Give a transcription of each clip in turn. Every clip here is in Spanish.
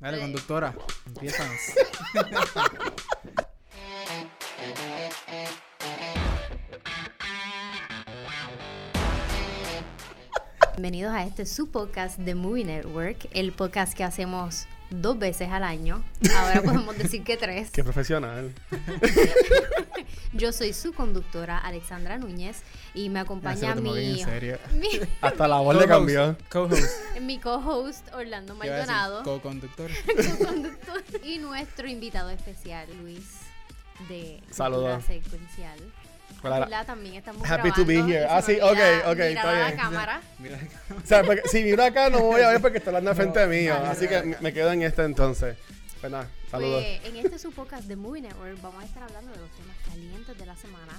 Dale, conductora, empiezas. Bienvenidos a este su podcast de Movie Network, el podcast que hacemos dos veces al año. Ahora podemos decir que tres. Qué profesional. Yo soy su conductora Alexandra Núñez y me acompaña mi, En serio. mi, Hasta la voz le cambió. Co-host. mi co-host Orlando. Maldonado, Co-conductor. co-conductor, y nuestro invitado especial Luis de Saludos. Secuencial. Hola. Hola, también estamos Happy to be here. Ah, sí, ok, ok, mirar está a la bien. cámara. Mira, O sea, porque si vino acá no me voy a ver porque está hablando al frente mío. Dale, Así que me- me quedo en este entonces. Pues nada, saludos. Pues, en este su podcast de Movie Network vamos a estar hablando de los temas calientes de la semana.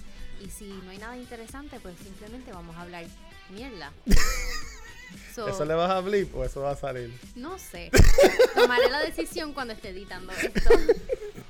Y si no hay nada interesante, pues simplemente vamos a hablar mierda. So, ¿Eso le vas a blip o eso va a salir? No sé. Tomaré la decisión cuando esté editando esto.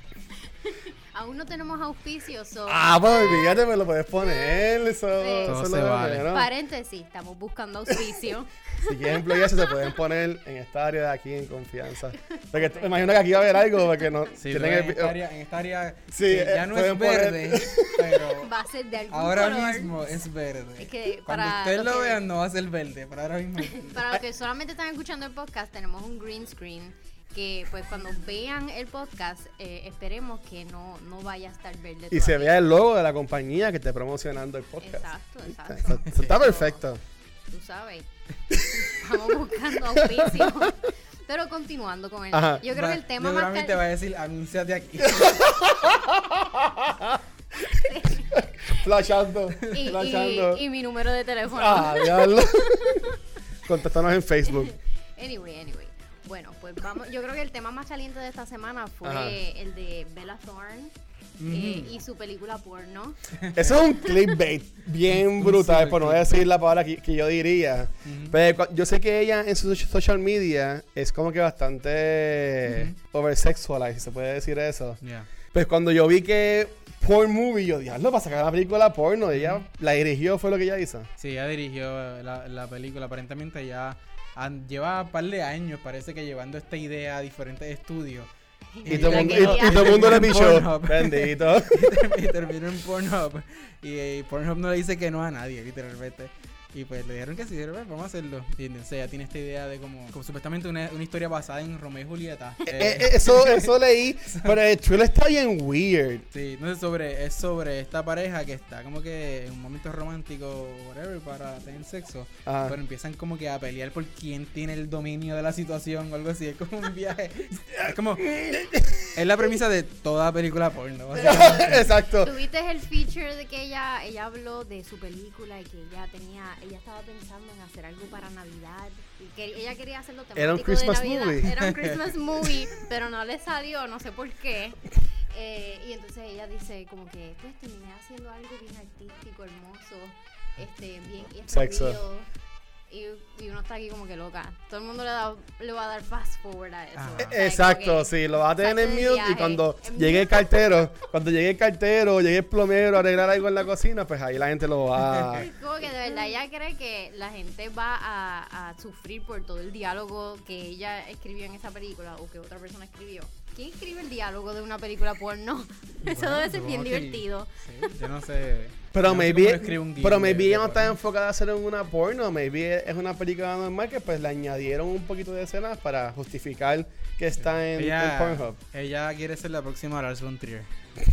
Aún no tenemos auspicios, so, Ah, pues olvídate, me lo puedes poner. Eso, eso Todo se vale. menos. paréntesis, estamos buscando auspicio. Si quieren employarse, se pueden poner en esta área de aquí en confianza. Porque me imagino que aquí va a haber algo porque no Sí, tienen en, el- esta área, en esta área Sí, que eh, ya no es pueden poner- verde, pero Va a ser de algún ahora color. mismo es verde. Es que Cuando ustedes lo que- vean no va a ser verde, pero ahora mismo verde. Para los que solamente están escuchando el podcast, tenemos un green screen que pues cuando vean el podcast eh, esperemos que no, no vaya a estar verde. Y se vea el logo de la compañía que esté promocionando el podcast. Exacto, exacto. está perfecto. Tú sabes. Estamos buscando auspicio. Pero continuando con el. Ajá. Yo creo Va- que el tema más cal- va a decir, anúnciate aquí. Flashando. y, flashando. y, y mi número de teléfono. Ah. Contáctanos en Facebook. Anyway, anyway. Bueno, pues vamos. Yo creo que el tema más caliente de esta semana fue Ajá. el de Bella Thorne eh, y su película porno. Eso es un clickbait bien brutal, por no decir la palabra que, que yo diría. Pero cu- yo sé que ella en su social media es como que bastante oversexualized, si se puede decir eso. Ya. Pues cuando yo vi que porn movie, yo diablo, para sacar una película porno, ella la dirigió, fue lo que ella hizo. Sí, ella dirigió la, la película. Aparentemente ya lleva un par de años, parece que llevando esta idea a diferentes estudios. Y todo, el la mundo, y- todo el mundo le pichó. Bendito. y terminó en Pornhub. Y, eh, Pornhub no le dice que no a nadie, literalmente. Y pues le dijeron que sí, "Pues, vamos a hacerlo. Y entonces ella tiene esta idea de como, como supuestamente una, una historia basada en Romeo y Julieta. Eh, Eh, eh, eso, eso leí, pero el trailer está bien weird. Sí, no es sobre, es sobre esta pareja que está como que en un momento romántico, whatever, para tener sexo. Ajá. Pero empiezan como que a pelear por quién tiene el dominio de la situación o algo así. Es como un viaje. Es como. Es la premisa de toda película porno. Exacto. ¿Tuviste el feature de que ella, ella habló de su película y que ella tenía, ella estaba pensando en hacer algo para Navidad y que ella quería hacerlo temático Era un Christmas de Navidad. movie. Era un Christmas movie, pero no le salió, no sé por qué. Eh, y entonces ella dice como que pues terminé haciendo algo bien artístico, hermoso, este, bien atrevido. Y, y uno está aquí como que loca. Todo el mundo le, da, le va a dar fast forward a eso. O sea, como Exacto, sí, lo vas a tener en mute y cuando llegue el cartero, cuando llegue el cartero, llegue el plomero a arreglar algo en la cocina, pues ahí la gente lo va a... Como que de verdad ella cree que la gente va a, a sufrir por todo el diálogo que ella escribió en esa película o que otra persona escribió. ¿Quién escribe el diálogo de una película porno? Eso Bueno, debe ser bien que- divertido. Sí, yo no sé. Pero no maybe, pero maybe ella no está enfocada a hacer en una porno, maybe es una película normal que pues le añadieron un poquito de escenas para justificar que está en, en Ella, Pornhub. ella quiere ser la próxima Lars von Trier.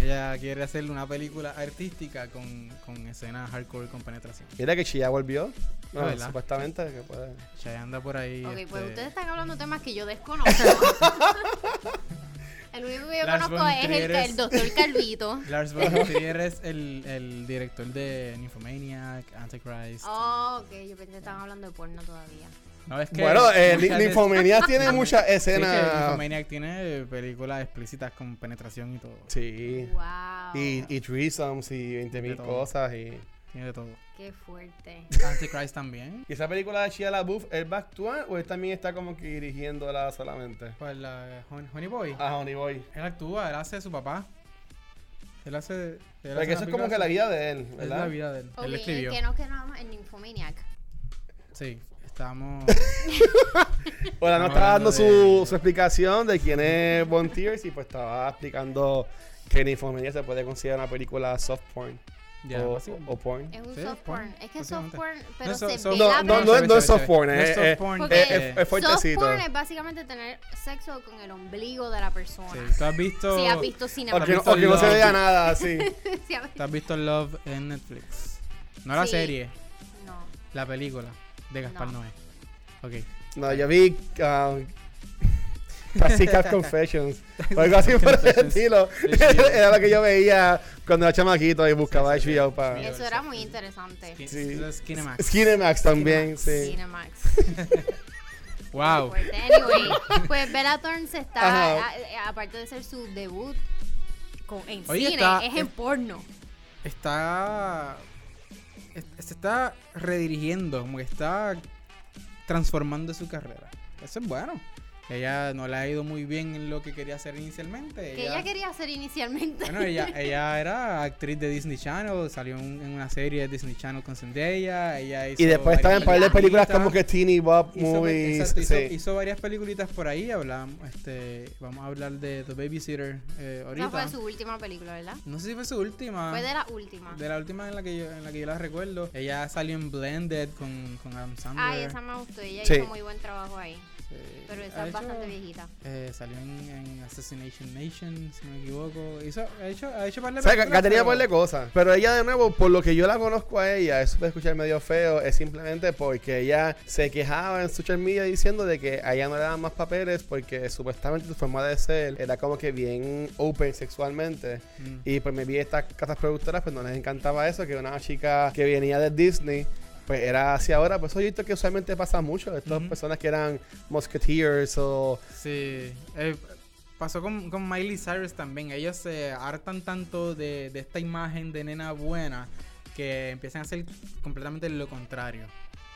Ella quiere hacer una película artística con, con escenas hardcore con penetración. Mira que Chia volvió, no, Ah, ¿verdad? supuestamente que puede... Chaya anda por ahí. Ok, pues este, ustedes están hablando de temas que yo desconozco. el único que yo Las conozco von es el, Trier es- el doctor Calvito. Lars von Trier es el, el director de Nymphomaniac, Antichrist. Oh, ok, yo pensé que estaban hablando de porno todavía. No, es que Bueno, eh, Nymphomaniac tiene muchas Sí, que escenas... Nymphomaniac tiene películas explícitas con penetración y todo. Sí. Wow. Y, y threesomes y 20 De mil todo. cosas y... Tiene de todo. Qué fuerte. Antichrist también. ¿Y esa película de Shia LaBeouf, él va a actuar o él también está como que dirigiéndola solamente? Pues la Hon- Honey Boy. Ah, Honey Boy. Él actúa, él hace de su papá. Él hace. Él hace Porque eso una es como que la de- vida de él, Es ¿verdad? la vida de él. Ok, él escribió. que no quedamos en Nymphomaniac. Sí. Estamos. Hola, nos estaba dando hablando su, de- su explicación de quién es Von Tears y pues estaba explicando que en Infomedia se puede considerar una película soft porn Ya, o, o porn. Es un Sí, soft porn, porn. Es que soft porn, pero No, se so- ve No, la no, no es- no es soft porn, chévere. es- No es es- soft porn. Porque es- es eh, fuertecito. Soft porn es básicamente tener sexo con el ombligo de la persona. sí, ¿Tú has visto. Si has visto visto o que no se vea nada así. Si has- ¿Tú has visto Love en Netflix? No la Sí. serie, No. la película de Gaspar No. Noé. Ok. No, yo vi um, Pussycat Confessions o algo así por el Confessions. estilo. Era lo que yo veía cuando era chamaquito y buscaba Sí, sí, sí. HBO para... Eso era muy interesante. Skin- Sí. los Kinemax. Skinemax también, sí. Cinemax. Wow. Fuerte. Anyway, pues Bella Thorne se está, a- a- aparte de ser su debut con, en Oye, cine, está- es en es- porno. Está. es- Se está redirigiendo, como que está transformando su carrera. Eso es bueno. Ella no le ha ido muy bien en lo que quería hacer inicialmente. Que ella quería hacer inicialmente. Bueno, ella, ella era actriz de Disney Channel, salió en, en una serie de Disney Channel con Zendaya, ella hizo Y después estaba en varias par de películas como que Teeny Bop hizo, Movies. exacto, hizo, sí. hizo varias peliculitas por ahí, hablamos, este, vamos a hablar de The Babysitter eh, ahorita. Esa fue su última película, ¿verdad? No sé si fue su última. Fue de la última. de la última en la que yo, en la que yo la recuerdo. Ella salió en Blended con, con Adam Sandler. Ay, esa me gustó. Ella Sí. hizo muy buen trabajo ahí. Pero esa es hecho- bastante viejita. eh, salió en, en Assassination Nation, si no me equivoco. Hizo, ha hecho, ha hecho par de O sea, que, películas, que tenía par de cosas. Pero ella, de nuevo, por lo que yo la conozco a ella, eso puede escuchar medio feo, es simplemente porque ella se quejaba en social media diciendo de que a ella no le daban más papeles porque supuestamente su forma de ser era como que bien open sexualmente. Mm. Y pues me vi estas casas productoras, pues no les encantaba eso, que una chica que venía de Disney, pues era hacia ahora. Pues eso yo he visto que usualmente pasa mucho. Estas personas que eran Musketeers o... Sí. eh, pasó con, con Miley Cyrus también. Ellos se hartan tanto de, de esta imagen de nena buena que empiezan a hacer completamente lo contrario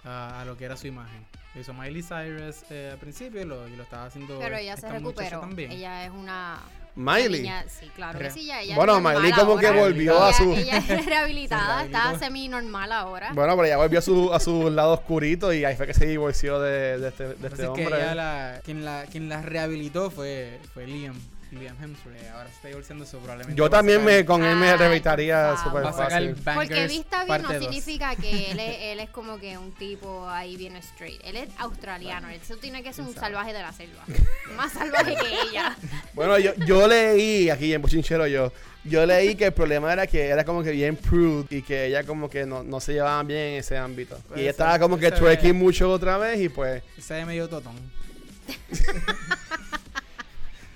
a, a lo que era su imagen. Lo hizo Miley Cyrus eh, al principio y lo, y lo estaba haciendo. Pero ella se recuperó. También. Ella es una. Miley. niña- sí, claro que sí. Ya, ella Bueno, normal Miley como que ahora. volvió a Ella- su- Ella es rehabilitada, está rehabilitó. semi-normal ahora. Bueno, pero ella volvió a su, a su lado oscurito y ahí fue que se divorció de, de este, de que este es que hombre. ella la, quien, la, quien la rehabilitó fue, fue Liam. Liam Hemsworth. Ahora se está divorciando eso probablemente. Yo también me, con él me Ay, rehabilitaría por súper fácil. Porque vista bien no dos. significa que él es, él es como que un tipo ahí bien straight. Él es australiano. Eso tiene que ser un salvaje de la selva. Más salvaje que ella. Bueno, yo, yo leí, aquí en Bochinchero yo, yo leí que el problema era que era como que bien prude y que ella como que no, no se llevaban bien en ese ámbito. Puede y ella estaba como que twerking mucho otra vez y pues, Se ve medio totón.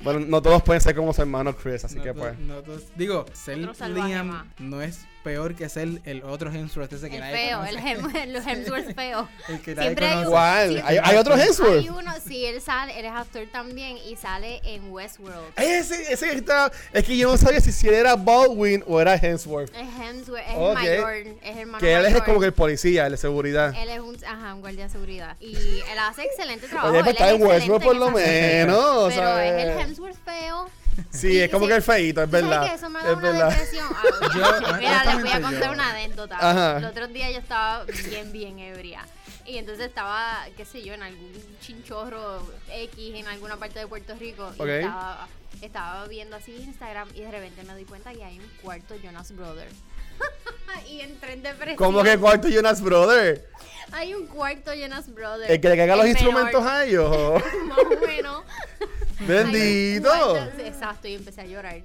Bueno, no todos pueden ser como su hermano Chris, así No que pues. no digo, ser Liam no es peor que ser el otro Hemsworth ese que El nadie feo, conoce. el, Hem, el Hemsworth feo. El que nadie Siempre hay conoce. un- ¿Cuál? sí, ¿Hay, hay otro Hay Hemsworth? uno, sí, él sale, él es actor también y sale en Westworld. Ese, ese que está, es que yo no sabía si, si él era Baldwin o era Hemsworth. Es Hemsworth, es Ok. el mayor, es el hermano Que él es mayor. como que el policía, el de seguridad. Él es un, ajá, un guardia de seguridad. Y él hace excelente trabajo. Oye, él pues es está en excelente Westworld por en lo menos. o Pero sea, es el Hemsworth feo. Sí, y es como sí. que el feito, es ¿Tú sabes verdad. que eso me da Es una verdad. depresión? Ah, Yo, Mira, les voy a contar yo- una anécdota. Ajá. El otro día yo estaba bien, bien ebria. Y entonces estaba, qué sé yo, en algún chinchorro X en alguna parte de Puerto Rico. Y Ok. estaba, estaba viendo así Instagram y de repente me doy cuenta que hay un cuarto Jonas Brothers. y entré en depresión. Como que cuarto Jonas Brother. Hay un cuarto Jonas Brothers. El que le caiga los instrumentos a ellos. Más o menos. Bendito. Exacto, y empecé a llorar.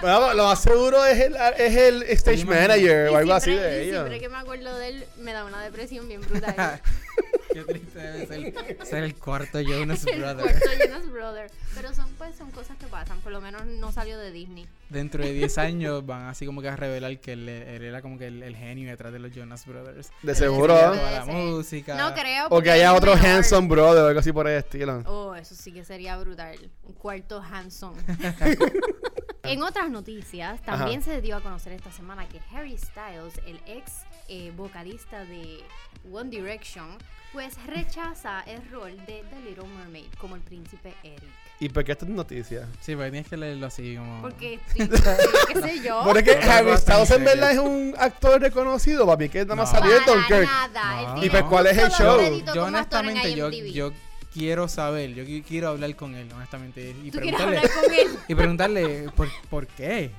Bueno, lo más seguro es el, es el stage manager o algo así de y. Siempre que me acuerdo de él, me da una depresión bien brutal. Qué triste debe ser, ser el cuarto Jonas el Brothers. cuarto Jonas Brothers. Pero son, pues, son cosas que pasan. Por lo menos no salió de Disney. Dentro de 10 años van así como que a revelar que él, él era como que el, el genio detrás de los Jonas Brothers. De seguro. la Sí. música. No creo. O que haya otro mejor. Hanson Brother o algo así por el estilo. Oh, eso sí que sería brutal. Un cuarto Hanson. en otras noticias, también se dio a conocer esta semana que Harry Styles, el ex eh, vocalista de One Direction, pues rechaza el rol de The Little Mermaid como el príncipe Eric. ¿Y por qué esta es noticia? Sí, porque tienes que leerlo así como... Porque, sí, qué sé yo. Porque es que No, Harry no, Styles en verdad es un actor reconocido, papi, que nada más No. salió de Dunkirk. nada. No. ¿Y pues cuál es el show? Yo honestamente, yo quiero saber, yo qui- quiero hablar con él, honestamente. Y ¿Tú quieres preguntarle, hablar con él? y preguntarle ¿por, ¿por qué?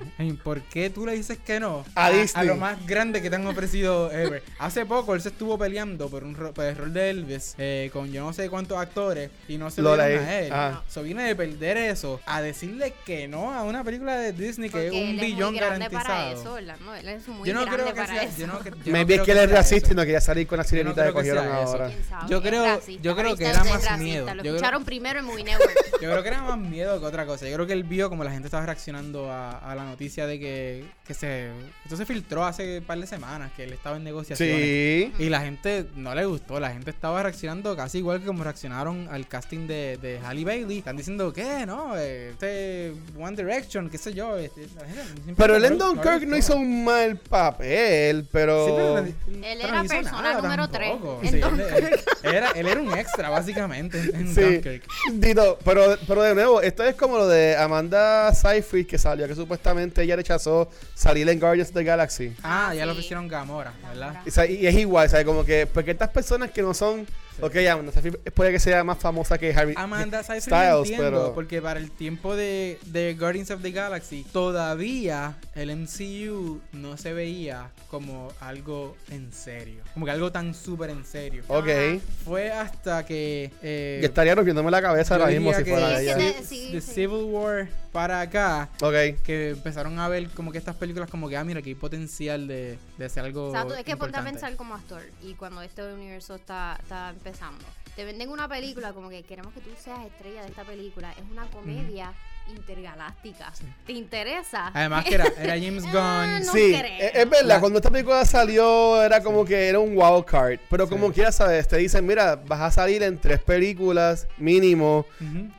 ¿Por qué tú le dices que no? A Disney. lo más grande que te han ofrecido ever. Hace poco él se estuvo peleando por, un ro- por el rol de Elvis eh, con yo no sé cuántos actores y no se Lo dieron a él. Ah. So viene de perder eso a decirle que no a una película de Disney que Porque es un él billón es muy grande garantizado. para eso, ¿verdad? No, él es muy yo no grande creo que para sea, eso. yo no, yo no es creo que él es racista y no quería salir con la sirenita que cogieron ahora. Yo creo- yo creo que era más racista. Miedo. Lo Yo creo- escucharon primero en Movie Network. Yo creo que era más miedo que otra cosa. Yo creo que él vio como la gente estaba reaccionando a, a la noticia de que, que se. Esto se filtró hace un par de semanas, que él estaba en negociaciones. Sí. Y la gente no le gustó, la gente estaba reaccionando casi igual que como reaccionaron al casting de, de Halle Bailey. Están diciendo que no, este One Direction, qué sé yo. este, gente Pero en no- Dunkirk no hizo un mal papel, pero... Sí, pero Él era persona nada número tres tampoco. en Sí, él- Dunkirk. él era, él era un extra, básicamente, en Sí. Dito, pero, pero de nuevo, esto es como lo de Amanda Seyfried que salió, que supuestamente ella rechazó salir en Guardians of the Galaxy. Ah, ya lo sí. pusieron Gamora, ¿verdad? Y, y es igual, ¿sabes? Como que, porque estas personas que no son. Ok, Amanda Seyfried puede que sea más famosa que Harry Amanda Seyfried Styles, entiendo, pero. porque para el tiempo de, de Guardians of the Galaxy todavía el MCU no se veía como algo en serio, como que algo tan súper en serio. Ok. Ajá. Fue hasta que eh, Yo estaría rompiéndome la cabeza ahora mismo si fuera Sí, ella. te- sí, sí. Civil War para acá Ok. que empezaron a ver como que estas películas como que ah mira que hay potencial de, de hacer algo Exacto, es que ponte a pensar como actor y cuando este universo está, está empezando. Te venden una película como que queremos que tú seas estrella de esta película. Es una comedia intergaláctica. ¿Te interesa? Además que era, era James Ah, Gunn. no sí, creo. es, es verdad, cuando esta película salió era como que era un wild card. Pero como Sí. quieras saber, te dicen, mira, vas a salir en tres películas mínimo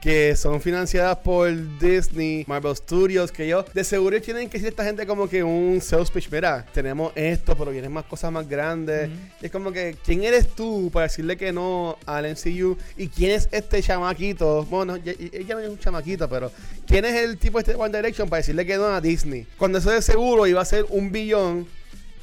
que son financiadas por Disney, Marvel Studios, que ellos de seguro tienen que decir a esta gente como que un sales pitch, mira, tenemos esto, pero vienen más cosas más grandes. Y es como que, ¿quién eres tú para decirle que no al MCU? ¿Y quién es este chamaquito? Bueno, ya- ella no es un chamaquito, pero ¿quién es el tipo este de One Direction para decirle que no a Disney? Cuando eso de seguro iba a ser un billón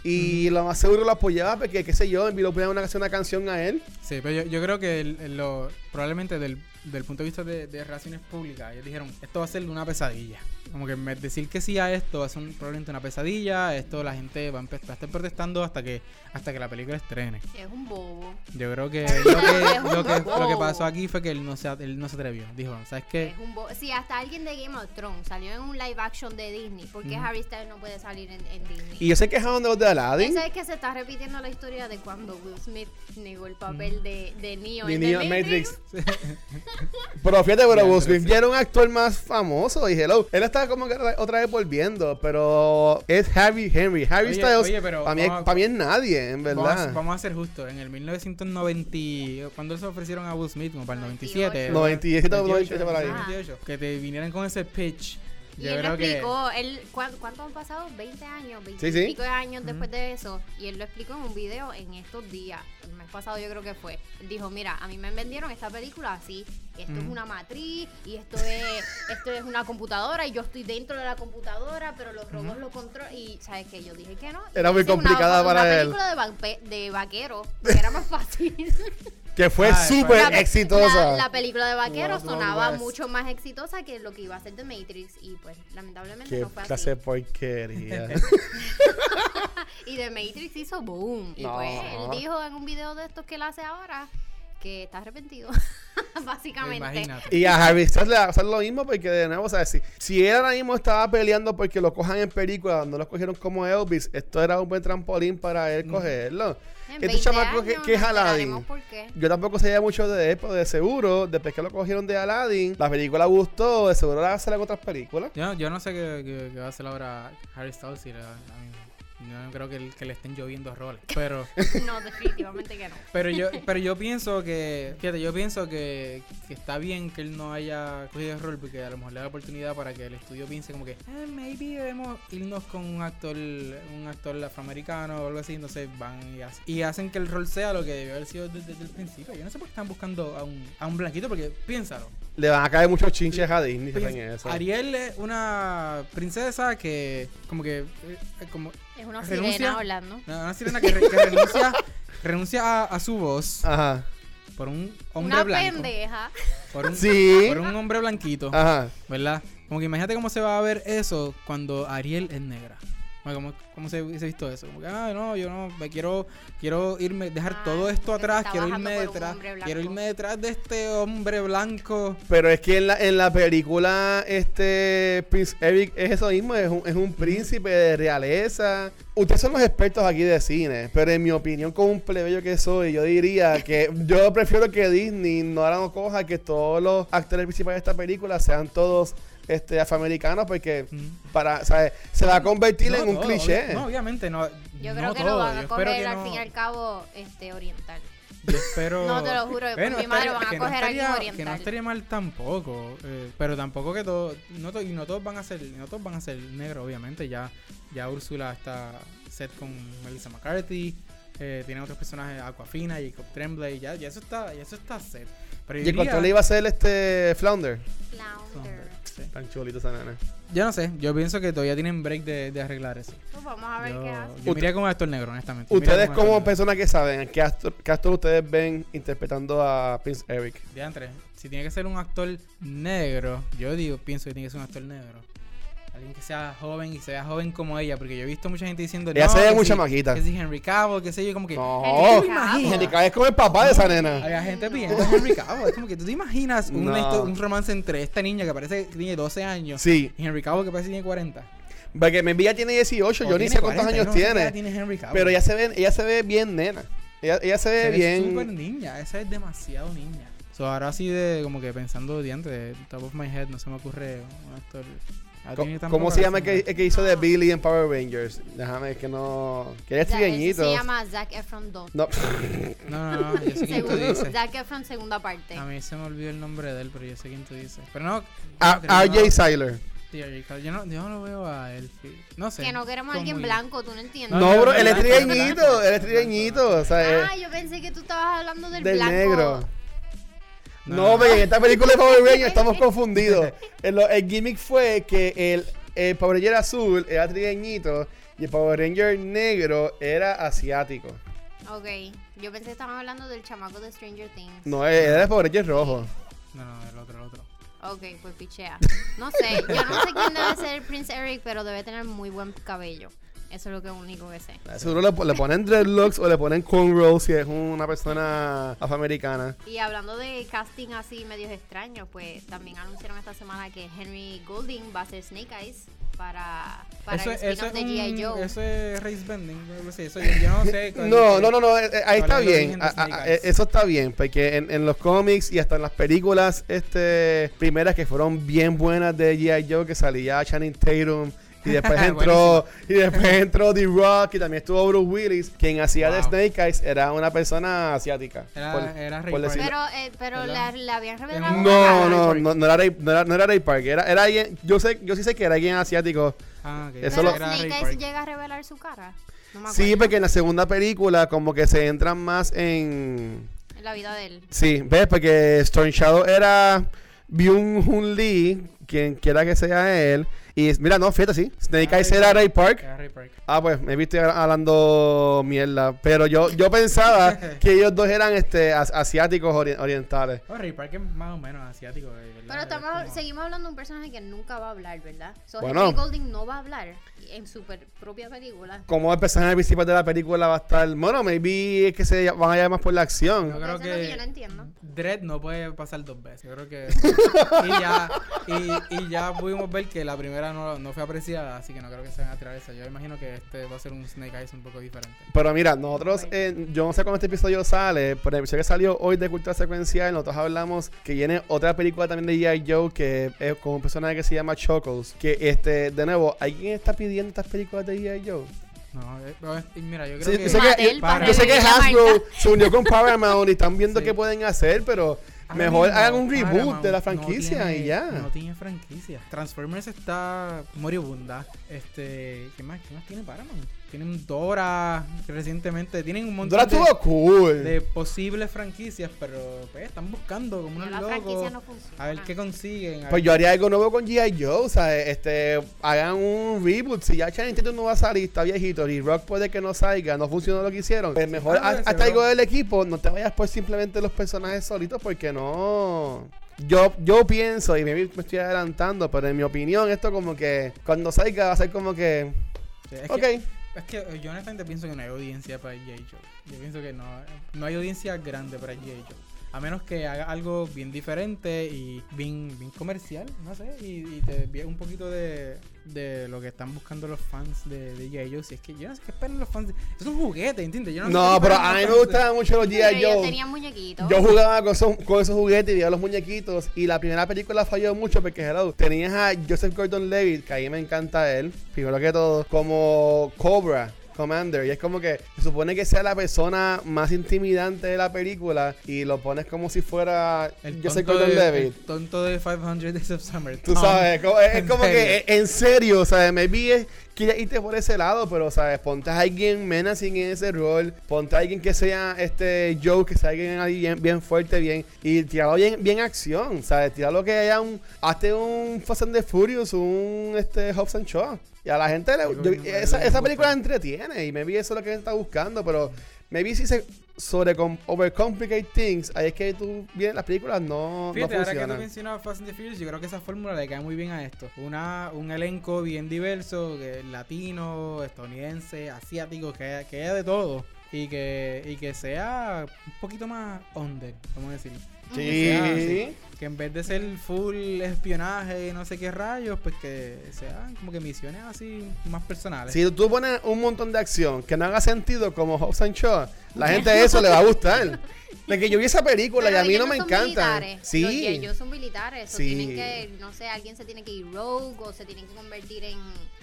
y lo más seguro lo apoyaba porque, qué sé yo, en lo una, una canción a él. Sí, pero yo, yo creo que el- el- lo, probablemente del, del punto de vista de, de relaciones públicas, ellos dijeron, esto va a ser una pesadilla. Como que decir que sí a esto va a ser un- probablemente una pesadilla, esto la gente va a, empe- va a estar protestando hasta que hasta que la película estrene. Es un bobo. Yo creo que lo que, lo que, lo que pasó aquí fue que él no se, él no se atrevió. Dijo, ¿sabes qué? Es un bobo. Sí, hasta alguien de Game of Thrones salió en un live action de Disney. ¿Por qué. Harry Styles no puede salir en, en Disney? Y yo sé que es de los de Aladdin. Esa es que se está repitiendo la historia de cuando Will Smith negó el papel de, de Neo Ni en Neo The en Matrix. Matrix. Pero fíjate, pero Will Smith ya era un actor más famoso. Y hello. Él está como que otra vez volviendo. Pero es Harry Henry. Harry Oye, Styles. oye, pero para, mí, es- vamos a- para mí es nadie, en Vamos a, verdad. vamos a ser justos. En el 1990, cuando se ofrecieron a Will Smith, como para el 97, 97, 98, 98 por ahí. 98, que te vinieran con ese pitch. Y Yo él lo creo que explicó, él, ¿cuán- ¿cuánto han pasado? 20 años, 20 Sí, sí. y pico de años después de eso. Y él lo explicó en un video en estos días. El mes pasado yo creo que fue. Él dijo, mira, a mí me vendieron esta película así. Esto es una matriz y esto es, esto es una computadora y yo estoy dentro de la computadora, pero los robots lo controlan. Y, ¿sabes qué? Yo dije que no. Era muy una- complicada para una él. película de, de vaquero, que era más fácil. Que fue Ah, súper La- exitosa. La, la película de vaquero Wild Wild sonaba mucho más exitosa que lo que iba a ser The Matrix. Y pues, lamentablemente Qué no fue clase así. porquería. Y The Matrix hizo boom. Y pues, él dijo en un video de estos que él hace ahora que está arrepentido. Básicamente. imagínate. y a Harry Styles le va a pasar lo mismo porque de nuevo, o sea, si, si él ahora mismo estaba peleando porque lo cojan en película, no lo cogieron como Elvis, esto era un buen trampolín para él cogerlo. En Este 20 chamaco que, años que es Aladdin. enteraremos por qué. Yo tampoco sabía mucho de él, pero de seguro, después que lo cogieron de Aladdin, la película gustó, de seguro va a hacer en otras películas. Yo, yo no sé qué, qué- qué va a hacer ahora Harry Styles. y la- a mí- no creo que, el- que le estén lloviendo roles. Pero, No, definitivamente que no. pero yo, pero yo pienso que, fíjate, yo pienso que, que está bien que él no haya cogido el rol porque a lo mejor le da la oportunidad para que el estudio piense como que, eh, maybe debemos irnos con un actor, un actor afroamericano o algo así, entonces van y hacen, y hacen que el rol sea lo que debió haber sido desde, desde el principio. Yo no sé por qué están buscando a un, a un blanquito porque piénsalo. Le van a caer muchos chinches a Disney hacen eso. Ariel es una princesa que como que eh, como Es una Renuncia. sirena hablando. no, una sirena que, re- que renuncia renuncia a, a su voz Ajá. por un hombre Una blanco pendeja. por un, Sí. por un hombre blanquito Ajá. ¿verdad? Como que imagínate cómo se va a ver eso cuando Ariel es negra. ¿Cómo, cómo se hubiese visto eso? Como que, ah, no, yo no, me quiero, quiero irme, dejar Ah, todo esto atrás, quiero irme detrás, quiero irme detrás de este hombre blanco. Pero es que en la, en la película, este Prince Eric es eso mismo, es un, es un príncipe de realeza. Ustedes son los expertos aquí de cine, pero en mi opinión, como un plebeyo que soy, yo diría que yo prefiero que Disney no ahora no coja que todos los actores principales de esta película sean todos este afroamericanos, porque Mm. para, ¿sabes? se va a convertir No en un todo, cliché. No, obviamente no. Yo no creo que todo, lo van a coger que al no- fin y al cabo este oriental. Yo espero. No, te lo juro, por mi madre van a que no coger estaría- oriental. Que no estaría mal tampoco. eh, pero tampoco que todo. No to- y no todos van a ser. No todos van a ser negros, obviamente. Ya, ya Úrsula está set con Melissa McCarthy. Eh, tiene otros personajes, Aquafina, Jacob Tremblay. Ya, ya eso está, ya eso está set. Pero yo Y el diría- control iba a ser este Flounder. Flounder. Sí. Tan chulito esa nana. Yo no sé. Yo pienso que todavía tienen break de, de arreglar eso. Pues vamos a ver Yo, qué hace. yo miraría como actor negro, honestamente. Ustedes como negro. personas que saben, ¿qué actor, qué actor ustedes ven interpretando a Prince Eric? Diantre, si tiene que ser un actor negro, yo digo, pienso que tiene que ser un actor negro. Alguien que sea joven y se vea joven como ella, porque yo he visto mucha gente diciendo. Ella no, se ve muy si- chamaquita. Que si Henry Cavill, que sé yo, como que. No, Henry ¿tú te Cavill. es como el papá de esa nena. Había gente pidiendo Henry Cavill. Es como que tú te imaginas un, No. un romance entre esta niña que parece que tiene 12 años Sí, y Henry Cavill que parece que tiene 40. porque mi vida tiene 18, O yo ni sé cuántos 40, yo años no qué tiene. tiene Henry. Pero ella se ve, ella se ve bien nena. Ella, ella se ve Se ve súper bien. niña, esa es demasiado niña. So, ahora así de como que pensando de antes, de top of my head, no se me ocurre un actor. ¿Cómo se llama el que, el que hizo de Billy en Power Rangers? Déjame que no. Que ella es trigueñito. Se llama Zac Efron 2. No. No, no, no, yo sé quién tú dices. Zac Efron segunda parte. A mí se me olvidó el nombre de él, pero yo sé quién tú dices. Pero no. RJ Siler. Yo no, yo no lo veo a él. sí. No sé. Que no queremos a alguien blanco, tú no entiendes. No, bro, él es trigueñito. Él es trigueñito. O sea, eh, Ah, yo pensé que tú estabas hablando del, del blanco. negro. No, No, no. porque en esta película de Power Rangers estamos confundidos. El, el gimmick fue que el, el Power Ranger azul era trigueñito y el Power Ranger negro era asiático. Ok, yo pensé que estaban hablando del chamaco de Stranger Things. No, era el Power Ranger rojo. No, no, el otro, el otro. Ok, pues pichea. No sé, yo no sé quién debe ser Prince Eric, pero debe tener muy buen cabello. Eso es lo que único que sé. Seguro le, le ponen dreadlocks o le ponen cornrows si es una persona afroamericana. Y hablando de casting así medios extraños, pues también anunciaron esta semana que Henry Golding va a ser Snake Eyes para, para Eso, el eso, spin-off es de G.I. Joe. eso es race bending. Eso, yo, yo no sé. No, no, no, no, eh, eh, ahí ¿Cuál está bien. origen de Ah, ah, ah, Eyes? Eso está bien, porque en, en los cómics y hasta en las películas este primeras que fueron bien buenas de G.I. Joe, que salía Channing Tatum. Y después entró y después entró The Rock y también estuvo Bruce Willis, quien hacía de Wow. Snake Eyes era una persona asiática. Era- por- era Ray Park. Pero, eh, pero la, la habían revelado. un- No, no, no, no era Ray, no era, no era Ray Park, era, era alguien, yo sé, yo sí sé que era alguien asiático. Ah, ok. Eso Pero lo- Era Ray Snake. Eyes llega a revelar su cara. No Sí, porque en la segunda película como que se entran más en En la vida de él. Sí, ves, porque Storm Shadow era Byung Hun Lee, quien quiera que sea él. Y es- mira, no, fíjate, sí. Snake Eyes Ray era Park. Ray Park. Era Ray Park. Ah, pues me viste hablando mierda. Pero yo, yo pensaba que ellos dos eran este as- asiáticos ori- orientales. Oh, Ray Park es más o menos asiático. ¿verdad? Pero Es estamos, como- seguimos hablando de un personaje que nunca va a hablar, ¿verdad? So, Bueno. Henry Golding no va a hablar en su per- propia película. Como el personaje principal de la película va a estar. Bueno, maybe es que se van a llamar más por la Yo acción. creo Eso es lo que que yo no entiendo. Dredd no puede pasar dos veces. Yo creo que. y, ya, y, y ya pudimos ver que la primera no, no fue apreciada, así que no creo que se van a tirar esa. Yo imagino que este va a ser un Snake Eyes un poco diferente. Pero mira, nosotros, eh, yo no sé cuándo este episodio sale, pero el episodio que salió hoy de Cultura Secuencial, nosotros hablamos que viene otra película también de G.I. Joe que es con un personaje que se llama Chuckles. Que, este, de nuevo, ¿alguien está pidiendo estas películas de G.I. Joe? No, eh, mira, yo creo Sí, que... yo sé que, Mattel, yo sé que Hasbro se unió con Paramount y están viendo Sí. qué pueden hacer, pero Ahora mejor mismo, hagan un reboot Paramount de la no franquicia tiene- y ya. No tiene franquicia. Transformers está moribunda. Este, ¿qué más? ¿Qué más tiene Paramount? Tienen Dora recientemente. Tienen un montón Dora de, estuvo cool. de posibles franquicias, pero pues, están buscando como unos la locos. no a ver qué consiguen. Pues ver- yo haría algo nuevo con G.I. Joe, o sea, este, hagan un reboot. Si ya Tatum no va a salir, está viejito, y Rock puede que no salga, no funcionó lo que hicieron. Pues mejor Ah, hasta algo del equipo, no te vayas por simplemente los personajes solitos, porque no. Yo, yo pienso, y me estoy adelantando, pero en mi opinión, esto como que cuando salga va a ser como que. Sí, Ok. que- Es que eh, yo honestamente pienso que no hay audiencia para J. Joe. Yo pienso que no, no hay audiencia grande para J. Joe. A menos que haga algo bien diferente y bien, bien comercial, no sé, y, y te un poquito de, de lo que están buscando los fans de, de J. Joe. Si es que yo no sé qué esperan los fans. de- es un juguete, ¿entiendes? Yo no, sé No, pero a mí me gustaban mucho los G.I. Joe. muñequitos. Yo jugaba con esos, con esos juguetes y veía los muñequitos. Y la primera película falló mucho porque, hello, tenías a Joseph Gordon Levitt, que a mí me encanta él, primero que todo, como Cobra. Commander, y es como que se supone que sea la persona más intimidante de la película y lo pones como si fuera El Joseph tonto, Gordon el tonto de 500 Days of Summer. Tú sabes, como- es, es como que en serio, o sea, maybe es, quieres irte por ese lado, pero, ¿sabes? Ponte a alguien menacing en ese rol, ponte a alguien que sea este Joe, que sea alguien ahí bien, bien fuerte, bien, y tirarlo bien, bien acción, ¿sabes? Tirarlo que haya un, hazte un Fast and the Furious, un este Hobbs and Shaw. Y a la gente, le, yo- bien- esa, esa bien película entretiene, y maybe eso es lo que está buscando, pero maybe si se sobre overcomplicate things, ahí es que tú vienes las películas no, Fíjate, no ahora que tú mencionabas Fast and the Furious, yo creo que esa fórmula le cae muy bien a esto. Una, un elenco bien diverso, que latino, estadounidense, asiático, que, que haya de todo. Y que, y que sea un poquito más under, vamos a Que sea Sí. así, Que en vez de ser full espionaje y no sé qué rayos, pues que sean como que misiones así más personales. Si tú pones un montón de acción que no haga sentido como Hobbs and Shaw, la gente eso le va a gustar. De que yo vi esa película y a mí no me encanta. militares. Los Sí. ellos son militares. o Sí. tienen que, no sé, alguien se tiene que ir rogue o se tienen que convertir en,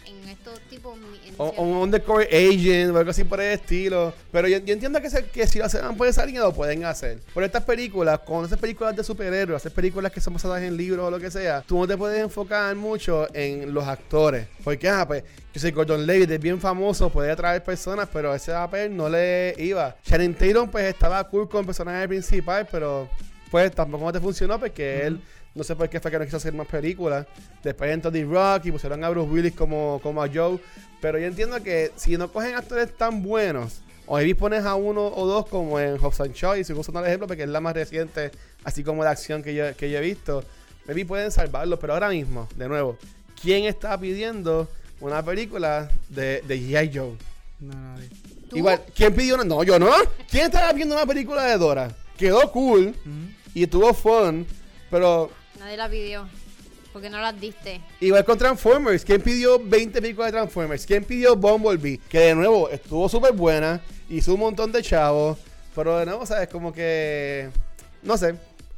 en estos tipos. O, o un undercover agent o algo así por el estilo. Pero yo, yo entiendo que, se- que si lo hacen por esa línea lo pueden hacer. Por estas películas, cuando haces películas de superhéroes, haces películas que son basadas en libros o lo que sea, tú no te puedes enfocar mucho en los actores. Porque, ah, pues, yo soy Gordon Levitt, es bien famoso, puede atraer personas, pero ese papel no le iba. Sharon Tatum, pues, estaba cool con el personaje principal, pero, pues, tampoco te funcionó porque él... No sé por qué fue que no quiso hacer más películas. Después entró The Rock y pusieron a Bruce Willis como, como a Joe. Pero yo entiendo que si no cogen actores tan buenos, o ahí pones a uno o dos como en Hobbs and Shaw, y si uso el ejemplo porque es la más reciente, así como la acción que yo, que yo he visto, maybe pueden salvarlo. Pero ahora mismo, de nuevo, ¿quién está pidiendo una película de, de G.I. Joe? No, nadie. ¿Tú? Igual, ¿quién pidió una? No, yo no. ¿Quién estaba viendo una película de Dora? Quedó cool y tuvo fun, pero Nadie la pidió. Porque no las diste. Igual con Transformers. ¿Quién pidió 20 películas de Transformers? ¿Quién pidió Bumblebee? Que de nuevo estuvo súper buena. Hizo un montón de chavos. Pero de nuevo, ¿sabes? Como que. No sé.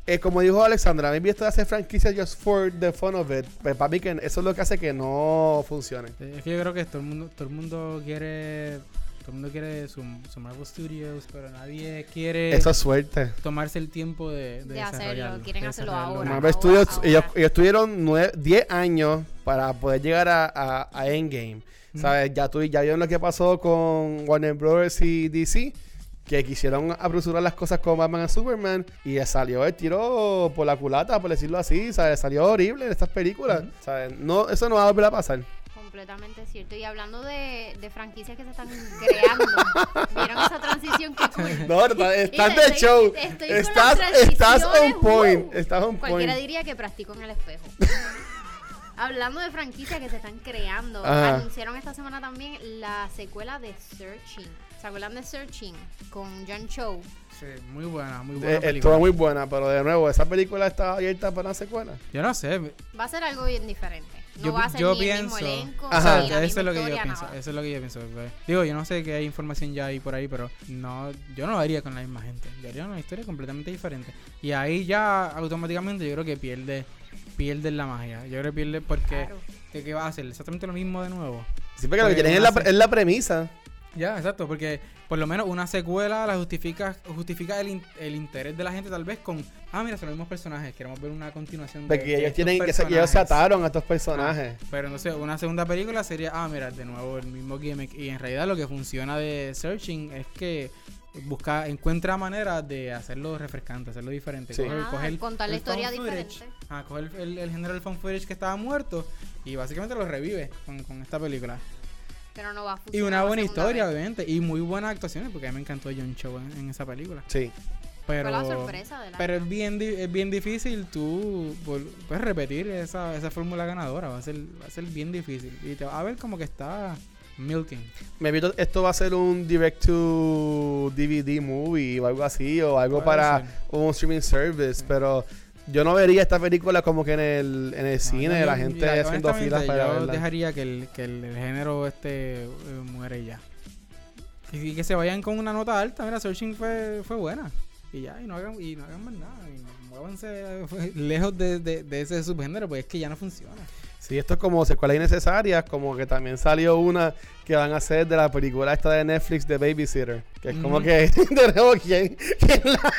Eh, como dijo Alexandra, maybe esto de hacer franquicia just for the fun of it. Pues para mí que eso es lo que hace que no funcione. Sí, Es que yo creo que todo el mundo, todo el mundo quiere. Todo el mundo quiere su, su Marvel Studios, pero nadie quiere Eso es suerte. tomarse el tiempo de, de, De hacerlo, quieren de hacerlo desarrollarlo. ahora. Marvel Studios, ahora. ellos, ellos tuvieron nueve- 10 años para poder llegar a, a- a Endgame. ¿Sabes? Ya, tú, ya vieron lo que pasó con Warner Bros. y DC. Que quisieron apresurar las cosas con Batman y Superman. Y le salió el tiro por la culata, por decirlo así. ¿Sabes? Salió horrible en estas películas. ¿Sabes? No, eso no va a volver a pasar. Completamente cierto. Y hablando de, de franquicias que se están creando, ¿vieron esa transición que tuve? No, está- estás de show. estoy Estás, estás on point. wow. Estás on Cualquiera point. diría que practico en el espejo. Hablando de franquicias que se están creando, Ajá. anunciaron esta semana también la secuela de Searching. ¿Se acuerdan de Searching? Con John Cho. Sí, muy buena, muy Eh, buena película. estuvo muy buena, pero de nuevo, esa película está abierta para una secuela. Yo no sé. Va a ser algo bien diferente. No yo, va a ser yo ni el pienso. mismo elenco, Ajá. ni la eso misma es lo que yo pienso. nada. Eso es lo que yo pienso. pues. Digo, yo no sé qué hay información ya ahí por ahí, pero no, yo no lo haría con la misma gente. Yo haría una historia completamente diferente. Y ahí ya automáticamente yo creo que pierde, pierde la magia. Yo creo que pierde porque Claro. ¿qué, qué va a hacer? Exactamente lo mismo de nuevo. Sí, porque lo que Porque tienen es la, es la premisa. Ya, exacto, porque por lo menos una secuela la justifica justifica el, el interés de la gente tal vez con, ah, mira, son los mismos personajes, queremos ver una continuación de, que ellos tienen que se, ellos se ataron a estos personajes. Ah, pero no sé, una segunda película sería, ah, mira, de nuevo el mismo gimmick y en realidad lo que funciona de Searching es que busca encuentra maneras de hacerlo refrescante, hacerlo diferente. Sí. Ah, contar la historia diferente. Ah, coger el, el, género del fan footage que estaba muerto y básicamente lo revive con, con esta película. Pero no va a Y una buena historia, obviamente. Y muy buenas actuaciones, porque a mí me encantó John Cho en, esa película. Sí. Pero, la sorpresa de la pero es bien, es bien difícil tú puedes repetir esa, esa fórmula ganadora. Va a, ser, va a ser bien difícil. Y te va a ver como que está milking. Me visto esto va a ser un direct to DVD movie o algo así, o algo para un streaming service, pero yo no vería esta película como que en el, en el cine, la gente haciendo filas para yo dejaría que el, que el, género este eh, muere ya. Y, que se vayan con una nota alta. Mira, Searching fue, fue buena. Y ya, y no hagan, y no hagan más nada. Y muévanse lejos de, de, de ese subgénero, pues es que ya no funciona. Sí, esto es como secuelas innecesarias, como que también salió una que van a hacer de la película esta de Netflix de Babysitter, que es como que de nuevo quién, quién, la,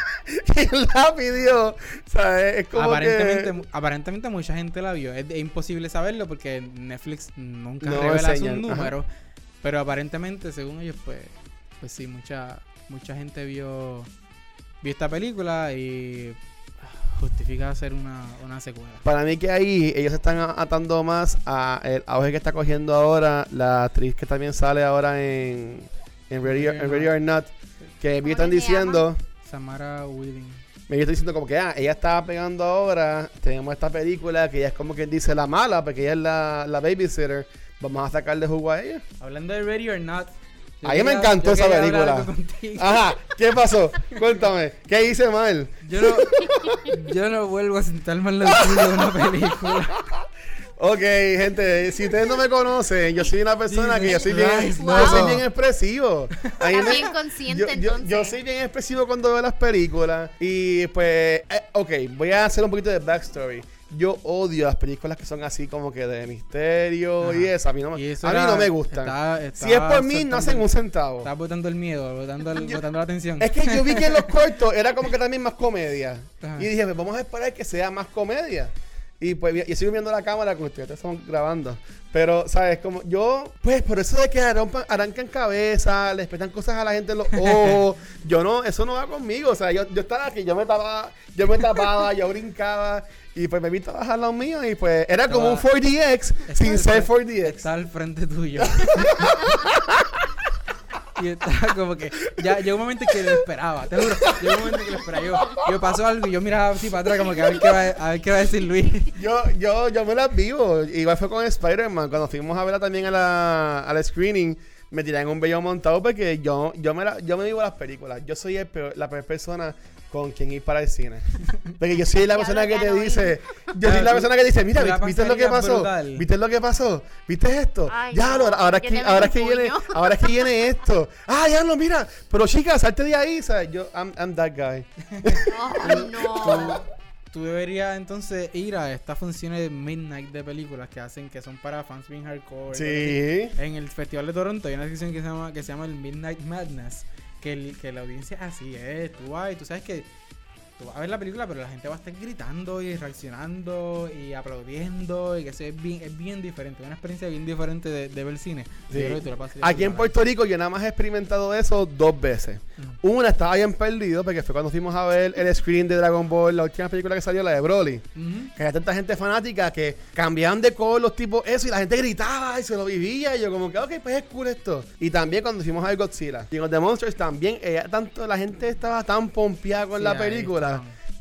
quién la pidió, o sea, es como aparentemente, que... aparentemente mucha gente la vio, es, imposible saberlo porque Netflix nunca revela sus números, pero aparentemente según ellos pues pues sí, mucha mucha gente vio vio esta película y justifica hacer una, una secuela. Para mí que ahí ellos están atando más a el auge que está cogiendo ahora la actriz que también sale ahora en, en Ready, or, Not, que me están diciendo... Samara Weaving. Me está diciendo como que ah, ella estaba pegando ahora, tenemos esta película que ella es como quien dice la mala, porque ella es la, la babysitter, vamos a sacarle jugo a ella. Hablando de Ready or Not, a mí me encantó esa película. Ajá, ¿qué pasó? Cuéntame, ¿qué hice mal? Yo no, yo no vuelvo a sentarme en la de una película. Ok, gente, si ustedes no me conocen, yo soy una persona que yo soy bien, yo soy bien expresivo. bien consciente, yo, yo, soy bien expresivo cuando veo las películas. Y pues, eh, ok, voy a hacer un poquito de backstory yo odio las películas que son así como que de misterio y eso. A mí no, me, a mí no me gustan. si es por mí, no hacen un centavo. Estás botando el miedo, botando, la atención. Es que yo vi que en los cortos era como que también más comedia. Y dije, pues vamos a esperar que sea más comedia. Y pues y sigo viendo la cámara con ustedes, estamos grabando. Pero, ¿sabes? Como yo, pues por eso de que arrancan cabeza, le espetan cosas a la gente en los ojos. yo no, eso no va conmigo. O sea, yo, yo estaba aquí, yo me tapaba, yo me tapaba, yo brincaba. Y pues me vi trabajar los míos y pues era como un 4DX sin ser 4DX. Está al frente tuyo. y estaba como que ya llegó un momento que lo esperaba, te juro. Llegó un momento que lo esperaba. Yo, yo pasó algo y yo miraba así para atrás como que a ver qué va a, ver qué va a decir Luis. Yo, yo, yo me las vivo. Igual fue con Spider-Man. Cuando fuimos a verla también a la, a la screening me tiré en un bello montado porque yo, yo, me, la, yo me vivo las películas. Yo soy el la peor persona con quien ir para el cine. Porque yo soy la persona que te dice, yo soy la persona que dice, mira, ¿viste lo que pasó? ¿Viste lo que pasó? ¿Viste esto? ya, ahora, ahora, es que, ahora, que viene, ahora es que viene esto. Ah, ya lo mira. Pero chicas, salte de ahí. ¿sabes? Yo, I'm, I'm that guy. Oh, no. Tú deberías entonces ir a estas funciones de Midnight de películas que hacen, que son para fans bien hardcore. Sí. En el Festival de Toronto hay una sección que se llama, que se llama el Midnight Madness que, el, que la audiencia así es, tú vas y tú sabes que tú vas a ver la película, pero la gente va a estar gritando y reaccionando y aplaudiendo y que eso es bien, es bien diferente, una experiencia bien diferente de, de ver cine. Aquí en Puerto Rico yo nada más he experimentado eso dos veces. Una estaba bien perdido porque fue cuando fuimos a ver el screen de Dragon Ball, la última película que salió, la de Broly. Que había tanta gente fanática que cambiaban de color los tipos eso y la gente gritaba y se lo vivía. Y yo como que, ok, pues es cool esto. Y también cuando fuimos a ver Godzilla y los The Monsters también, eh, tanto la gente estaba tan pompeada con la película.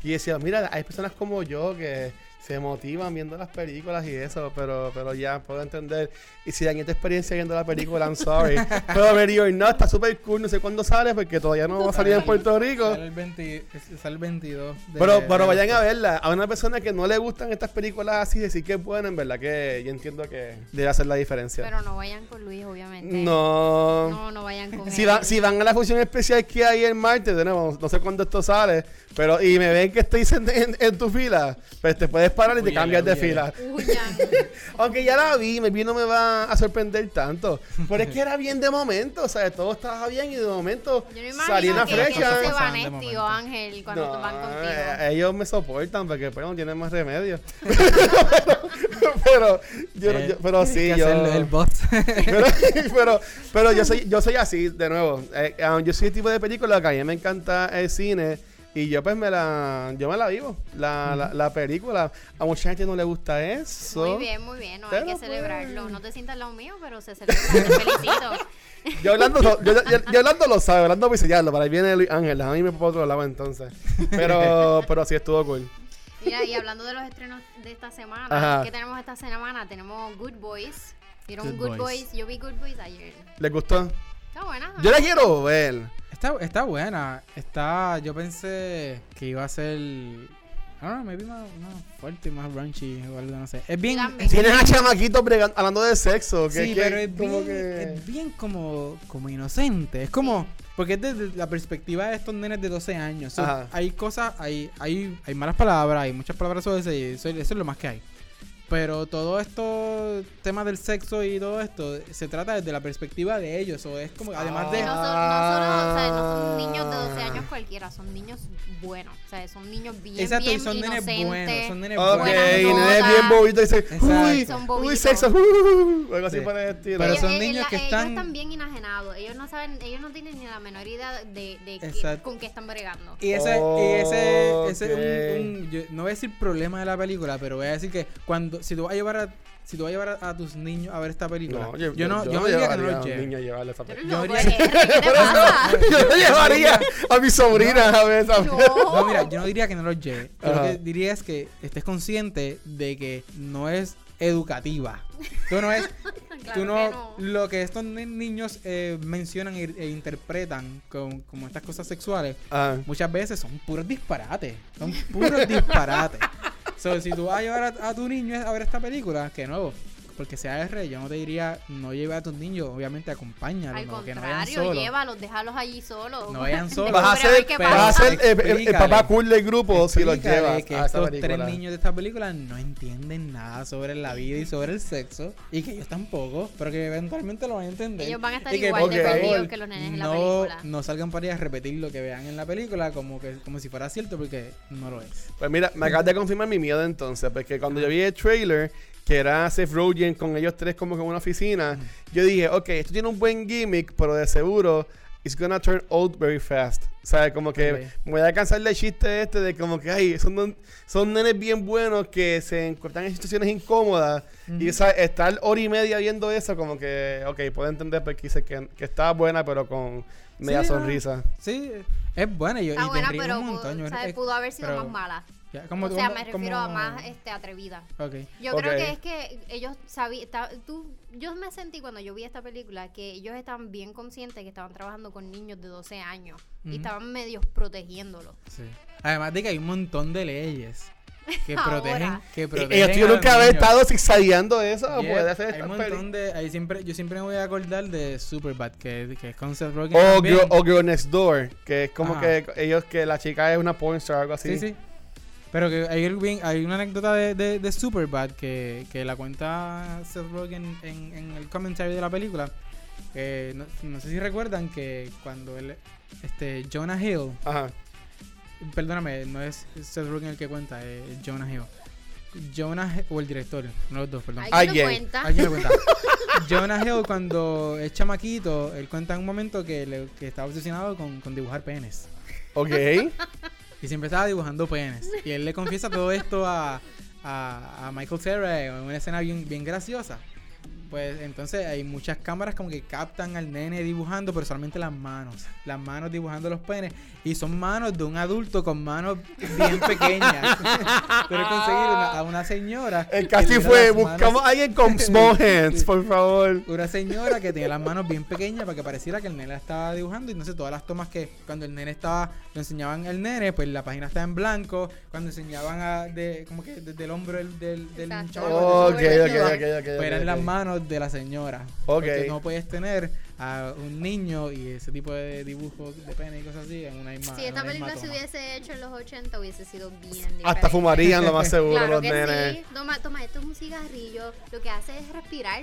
Y decía, mira, hay personas como yo que se motivan viendo las películas y eso, pero, pero ya puedo entender. Y si hay esta experiencia viendo la película, I'm sorry. pero or no está súper cool, no sé cuándo sale, porque todavía no va a salir en Puerto Rico. Sale el, 22. pero, pero vayan a verla. A una persona que no le gustan estas películas así, decir que es buena, en verdad que yo entiendo que debe hacer la diferencia. Pero no vayan con Luis, obviamente. No. No, no vayan con si, si van a la función especial que hay el martes, de nuevo, no sé cuándo esto sale, pero y me ven que estoy en, en tu fila, pues te puedes parar y te cambias de fila. Aunque ya la vi, me vi no me va a sorprender tanto. Pero es que era bien de momento, o sea, todo estaba bien y de momento Yo no salí imagino una flecha. se Pasaban de Vanetti o momento. Ángel cuando No, van contigo. eh, ellos me soportan porque pues, no tienen más remedio. pero, yo, Eh, yo- pero tienes sí, yo. el boss. pero, pero, pero yo soy, yo soy así, de nuevo. Eh, um, yo soy el tipo de película que a mí me encanta el cine. Y yo pues me la, yo me la vivo, la, la, la película. A mucha gente no le gusta eso. Muy bien, muy bien. No Pero, hay que pues, celebrarlo. No te sientas lado mío, pero se celebra. Te felicito. Yo hablando, lo- yo, yo, yo hablando lo sabe, hablando visellarlo, para ahí viene Luis Ángel, a mí me por otro lado entonces. Pero, pero sí estuvo cool. Mira, y hablando de los estrenos de esta semana, Ajá. ¿qué tenemos esta semana? Tenemos Good Boys. ¿Vieron Good Good, Boys. Boys? Yo vi Good Boys ayer. ¿Les gustó? Está buena. Yo la quiero ver. Está, está buena. Está, yo pensé que iba a ser. I don't know, maybe más, más fuerte, más raunchy o algo, no sé. Es bien. Es Tienes a chamaquitos bregan- hablando de sexo. Que, sí, que- pero es como bien, que- es bien como, como inocente. Es como. Porque es desde la perspectiva de estos nenes de 12 años. So, hay cosas, hay, hay, hay malas palabras, hay muchas palabras sobre eso y eso, eso es lo más que hay. Pero todo esto, temas del sexo y todo esto, se trata desde la perspectiva de ellos. O es como, además Y de. no son, no, solo, o sea, no son niños de 12 años cualquiera, son niños buenos. O sea, son niños bien, Exacto, y bien son nenes inocentes. buenos, son nenes Ok, buenos. Buenas y notas. nene bien bobito dice, Exacto. uy, Son uy, bobitos. sexo, uh, algo así Sí. por el estilo. Pero Ellos- son niños la- que ellos están- están bien enajenados. Ellos no saben, ellos no tienen ni la menor idea de, de qué- con qué están bregando. Y ese, y ese, ese Ok. un, un- yo no voy a decir problema de la película, pero voy a decir que cuando, si tú vas a llevar a, si tú vas a llevar a, a tus niños a ver esta película, No, yo, no, yo no diría que no los niño a llevarle esa película. Yo loco, diría- R, ¿qué te pasa? Yo lo llevaría a mi sobrina a ver esa No. No, mira, yo no diría que no los lleves. Yo lo que diría es que estés consciente de que no es educativa. Tú no es, Claro tú no, que no. lo que estos ni- niños eh, mencionan e, e interpretan con, como estas cosas sexuales, Ah, muchas veces son puros disparates. Son puros disparates. So, si tú vas a llevar a, tu niño a ver esta película, que nuevo, porque sea R, yo no te diría no lleve a tus niños, obviamente acompáñalos, Al no, que no vayan contrario, solos. llévalos, déjalos allí solos. No vayan solos. vas a ser, qué pero- vas a pasa. ser el, el- el Explícale. papá cool del grupo si los llevas que a estos tres niños de esta película no entienden nada sobre la vida y sobre el sexo y que ellos tampoco, pero que eventualmente lo van a entender. Ellos van a estar Y que, igual de perdidos que los nenes en la no, película. No salgan para ir a repetir lo que vean en la película como que como si fuera cierto porque no lo es. Pues mira, me acabas de confirmar mi miedo entonces, porque cuando yo vi el trailer, que era Seth Rogen con ellos tres como que en una oficina, yo dije, ok, esto tiene un buen gimmick, pero de seguro, it's gonna turn old very fast. O sea, como que Ok. me voy a cansar del chiste este de como que, ay, son, son nenes bien buenos que se encuentran en situaciones incómodas. Y o sea, estar hora y media viendo eso, como que, ok, puedo entender porque dice que, que estaba buena, pero con media Sí, sonrisa. Sí, es buena y, yo- Está y buena, pero un pudo, montón. yo- ¿sabes? eh, pudo haber sido pero- más mala. Como- o sea, como- me refiero a más este, atrevida. Yo creo que es que ellos sabían, tú, yo me sentí cuando yo vi esta película que ellos estaban bien conscientes que estaban trabajando con niños de 12 años y estaban medios protegiéndolos. Sí. Además de que hay un montón de leyes que Ahora. protegen, que Y protegen ellos a tuvieron los que haber niños. estado zigzagueando eso, Yeah, puede hacer hay un montón de hay siempre yo siempre me voy a acordar de Superbad que, que es con Seth Rogen O. Girl, o Girl Next Door, que es como Ajá. que ellos, que la chica es una pornstar o algo así. sí sí pero que hay, bien- hay una anécdota de, de, de Superbad que, que la cuenta Seth Rogen en, en el comentario de la película que no, no sé si recuerdan que cuando él este Jonah Hill Ajá. perdóname no es Seth Rogen el que cuenta es Jonah Hill Jonah Hill- o el director de los dos perdón ¿Alguien Alguien. cuenta? Alguien lo cuenta. Jonah Hill cuando es chamaquito, él cuenta en un momento que, le, que estaba obsesionado con, con dibujar penes. Ok. Y siempre estaba dibujando penes. Y él le confiesa todo esto a, a, a Michael Cera en una escena bien, bien graciosa. Pues entonces hay muchas cámaras como que captan al nene dibujando, pero solamente las manos. Las manos dibujando los penes. Y son manos de un adulto con manos bien pequeñas. Pero conseguir una- a una señora. El casi fue, manos- buscamos a alguien con small hands, por favor. una señora que tenía las manos bien pequeñas para que pareciera que el nene la estaba dibujando. Y entonces todas las tomas que cuando el nene estaba, lo enseñaban el nene, pues la página estaba en blanco. Cuando enseñaban a, de, como que desde el hombro del, del, del pues ok, eran las manos dibujos de la señora. Ok. Porque no puedes tener a un niño y ese tipo de dibujos de pene y cosas así en una misma Si en esta película se hubiese hecho en los 80 hubiese sido bien diferente. Hasta fumarían lo más seguro Claro los que nenes. sí. Toma, toma, esto es un cigarrillo. Lo que hace es respirar.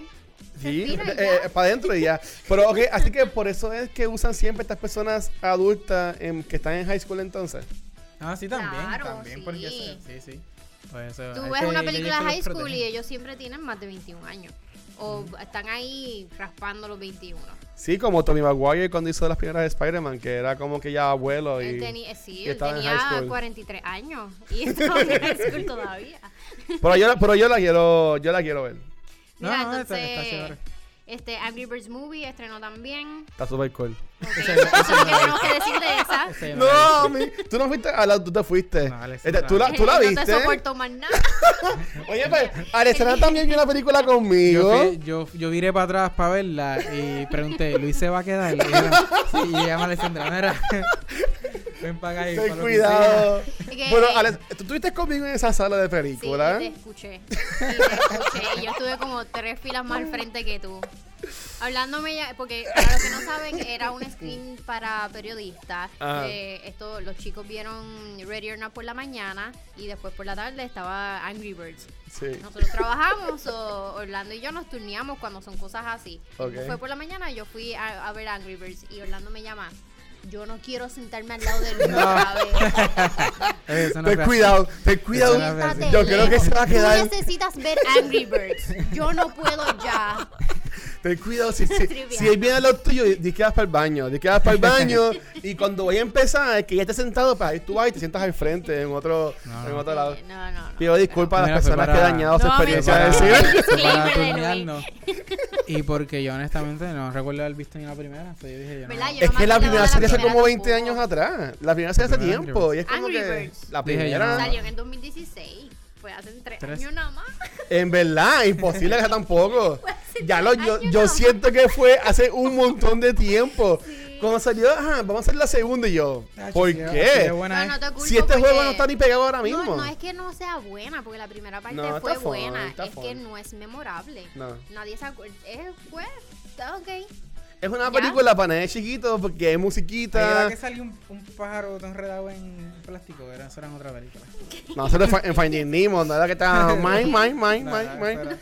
Sí, y ya. para adentro y ya. Pero, ok, así que por eso es que usan siempre estas personas adultas em, que están en high school entonces. Ah, sí, también. Claro, también, porque sí. eso- sí, sí. Pues eso, Tú es ves que una película de high school protegen. y ellos siempre tienen más de 21 años. O están ahí raspando los 21. Sí, como Tommy Maguire cuando hizo las primeras de Spider-Man, que era como que ya abuelo y... Él tenía, sí, y él tenía high school. 43 años y estaba en high school todavía. Pero yo, pero yo la quiero, yo la quiero ver. No, Mira, no, entonces, está. Este Angry Birds Movie estrenó también. Está super cool. Ese- Eso es lo que tenemos que decir de esa. Ese No, mi- tú no fuiste a la, tú te fuiste. No, Alex, Este, no ¿tú, la, ¿Tú la No viste? te soporto más nada. Oye, pues, Alessandra también vio una película Yo, conmigo. fui- yo, yo viré para atrás para verla y pregunté, ¿Luis se va a quedar? Y ella, sí, y ella me Alessandra, mira, ven para y Ten para cuidado. Que- Bueno, Alex, ¿tú estuviste conmigo en esa sala de Sí, película? te escuché. Sí, te escuché. Y yo estuve como tres filas más al frente que tú. Hablándome ya, porque para los que no saben, era un screen para periodistas. Eh, esto, los chicos vieron Ready or Not por la mañana y después por la tarde estaba Angry Birds. Sí. Nosotros trabajamos, o Orlando y yo nos turneamos cuando son cosas así. Ok. Fue por la mañana y yo fui a, a ver Angry Birds y Orlando me llama. Yo no quiero sentarme al lado de Luis otra vez. No Ten cuidado, ten cuidado. Siéntate Yo creo que se va a quedar. Tú necesitas ver Angry Birds. Yo no puedo ya. Ten cuidado, si, si, si él viene a lo tuyo, di que vas para el baño, di que vas para el baño y cuando vaya a empezar, que ya estés sentado, para ahí tú vas y te sientas al frente en otro, No, en no. otro lado. No, no, no. Pido disculpas a las personas para- que he dañado su experiencia de fue cine. para- Fue para Disclaimer de turnearnos. Y porque yo honestamente no recuerdo haber visto ni la primera. pues yo dije, yo no- ¿Verdad? Yo Es que la primera serie hace como 20 tampoco. años atrás. La primera serie hace tiempo. Y es como que la primera. Salió en el 2016. Fue hace tres, Tres. años nada más. En verdad, imposible que sea tampoco. Ya lo, yo, yo siento que fue hace un montón de tiempo. Sí. Cuando salió, ajá, vamos a hacer la segunda y yo, Ah, ¿por qué? buena No, no culpo Si este juego no está ni pegado ahora mismo. No, no es que no sea buena, porque la primera parte No, fue fun, buena. es fun. que no es memorable. No. Nadie se acuerda. Es, pues, está ok. Es una ¿Ya? película para nenes chiquitos porque hay Ahí musiquita. era que salió un, un pájaro todo enredado en plástico. Era, eso era en otra película. No, eso era en Fi- en Finding Nemo, no era que estaba mine, mine, mine, No, mine, mine.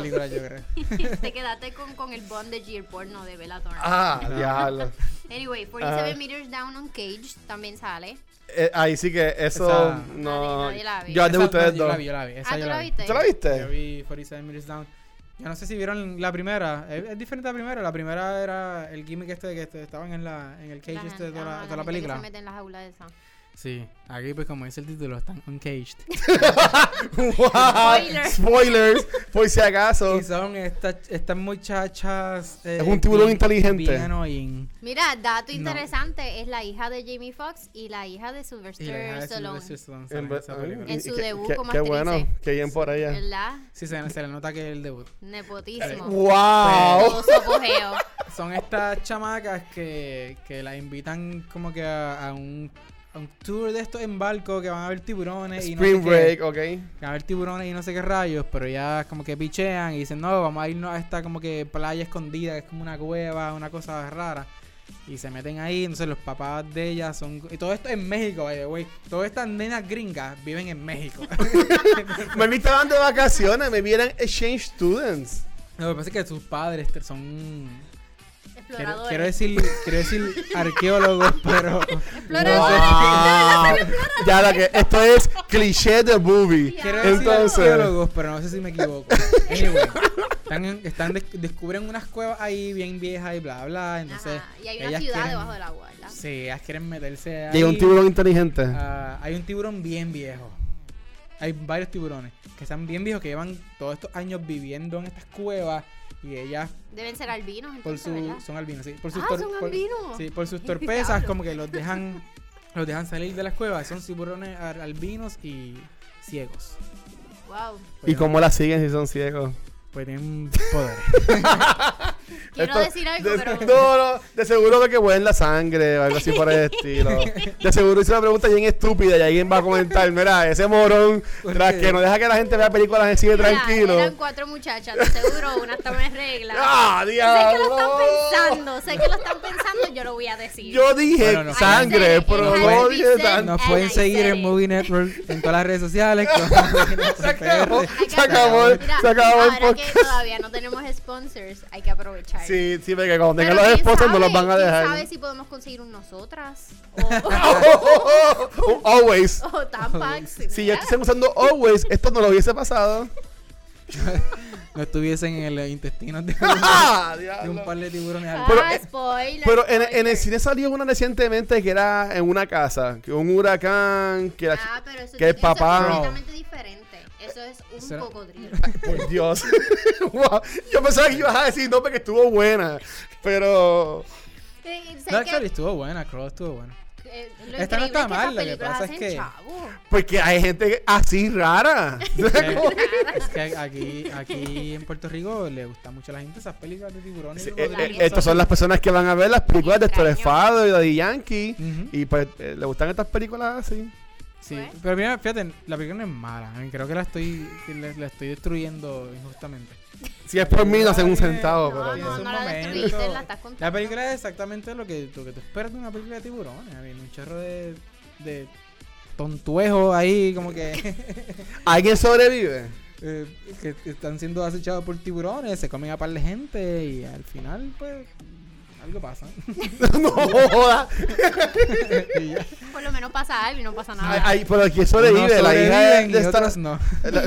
yo. Te quedaste con, con el bondage y el porno de Bella Thorne. Ah, diablo. Anyway, 47 Ajá. Meters Down on Cage también sale. Eh, ahí sí que eso Esa- no. Nadie- nadie la ve. Yo de ustedes no, yo dos. la vi, yo la vi. Esa Ah, yo ¿tú la la vi. viste? ¿Tú la Yo viste? vi 47 Minutes Down. Yo no sé si vieron la primera. Es, es diferente a la primera. La primera era el gimmick este de que estaban en, la, en el cage La este de toda la, ah, toda la que película. se mete en la jaula esa. Sí, aquí pues como dice el título, están uncaged. Wow, Spoiler. Spoilers, por si acaso. y son estas, estas muchachas... eh, Es un tiburón bien- inteligente. Bien annoying. Mira, dato No. interesante, es la hija de Jamie Foxx y la hija de Y la hija Sylvester de Stallone. Sylvester Stallone En sale en ver- esa película. En y- su qué- debut qué- como Qué actriz, bueno, eh. qué bien por ella. ¿Verdad? Sí, se, se le nota que es el debut. Nepotismo. ¡Wow! Todo su apogeo. Son estas chamacas que, que las invitan como que a, a un, un tour de estos en barco que van a ver tiburones y no sé Spring qué. Break, ok. Que van a ver tiburones y no sé qué rayos, pero ya como que pichean y dicen, no, vamos a irnos a esta como que playa escondida, que es como una cueva, una cosa rara. Y se meten ahí, entonces los papás de ellas son... Y todo esto en México, way. Todas estas nenas gringas viven en México. Me estaban de vacaciones, me vieran exchange students. Lo que pasa es que sus padres son... Quiero, Exploradores. quiero decir, quiero decir arqueólogos, pero... Exploradores. Wow. ya la que esto es cliché de movie. Quiero decir Entonces, arqueólogos, pero no sé si me equivoco. Anyway, están, en- están des- descubren unas cuevas ahí bien viejas y bla, bla. Entonces, Ajá, Y hay una ellas ciudad quieren- debajo del agua, ¿verdad? Sí, ellas quieren meterse ahí. llega un tiburón inteligente. Ah, hay un tiburón bien viejo. Hay varios tiburones que están bien viejos, que llevan todos estos años viviendo en estas cuevas y ellas Deben ser albinos, por entonces, su ¿verdad? son albinos, sí, por sus Ah, tor- son por- albinos. sí, por sus torpezas como que los dejan los dejan salir de las cuevas, son tiburones albinos y ciegos. Wow. ¿Y cómo la siguen si son ciegos? Pues tienen Quiero decir algo, de, pero- No, no, de seguro de que huelen la sangre o algo así por el estilo. De seguro hice una pregunta bien estúpida y alguien va a comentar, mira, ese morón, ¿Por tras qué? que no deja que la gente vea películas de Mira, tranquilo. Eran cuatro muchachas, de seguro una estaba en regla. ¡Ah, sé que diablo! lo están pensando, sé que lo están pensando, yo lo voy a decir. Yo dije Bueno, no. sangre, pero no dije sangre. Nos pueden seguir en. Movie Network en todas las redes sociales. Se acabó, se acabó, el- Mira, se acabó el ahora que podcast. todavía no tenemos sponsors, hay que aprovechar. Sí, sí, porque cuando tengan los quién esposos no los van a quién dejar. sabe si podemos conseguir un nosotras? O, Always. o Tampax. Si ya estuviesen usando Always, esto no lo hubiese pasado. No estuviesen en el intestino de, ¡Ah, de un par de tiburones. al- Pero, ah, eh, spoiler. Pero en, en el spoiler. cine salió una recientemente que era en una casa, que un huracán, que. Ah, pero eso, que el eso papá- es completamente diferente. Eso es un cocodrilo. Por Dios. Wow. Yo pensaba que ibas a decir no porque estuvo buena, pero... No, que, actually, estuvo buena, Crow estuvo buena. eh, Esta no está es que mal, lo que pasa es que- chavo. Porque hay gente así rara. Es que aquí, aquí en Puerto Rico le gusta mucho a la gente esas películas de tiburones. y Sí, eh, eh, estas son las personas que van a ver las películas de. Torefado y de Yankee. Y pues eh, le gustan estas películas así. Sí, pero mira, fíjate, la película no es mala. mí Creo que la estoy, que la, la estoy destruyendo injustamente. Si es por mí, no hacen un centavo. No, pero no, es un no la momento. destruiste, la estás contando. La película es exactamente lo que, lo que tú esperas de una película de tiburones. Un chorro de, de tontuejo ahí, como que, ¿Alguien sobrevive? eh, que están siendo acechados por tiburones, se comen a par de gente y al final, pues, algo pasa. no joda. Por lo menos pasa algo y no pasa nada. ay, pero ¿quién sobrevive? Unos la hija de y otros no. la-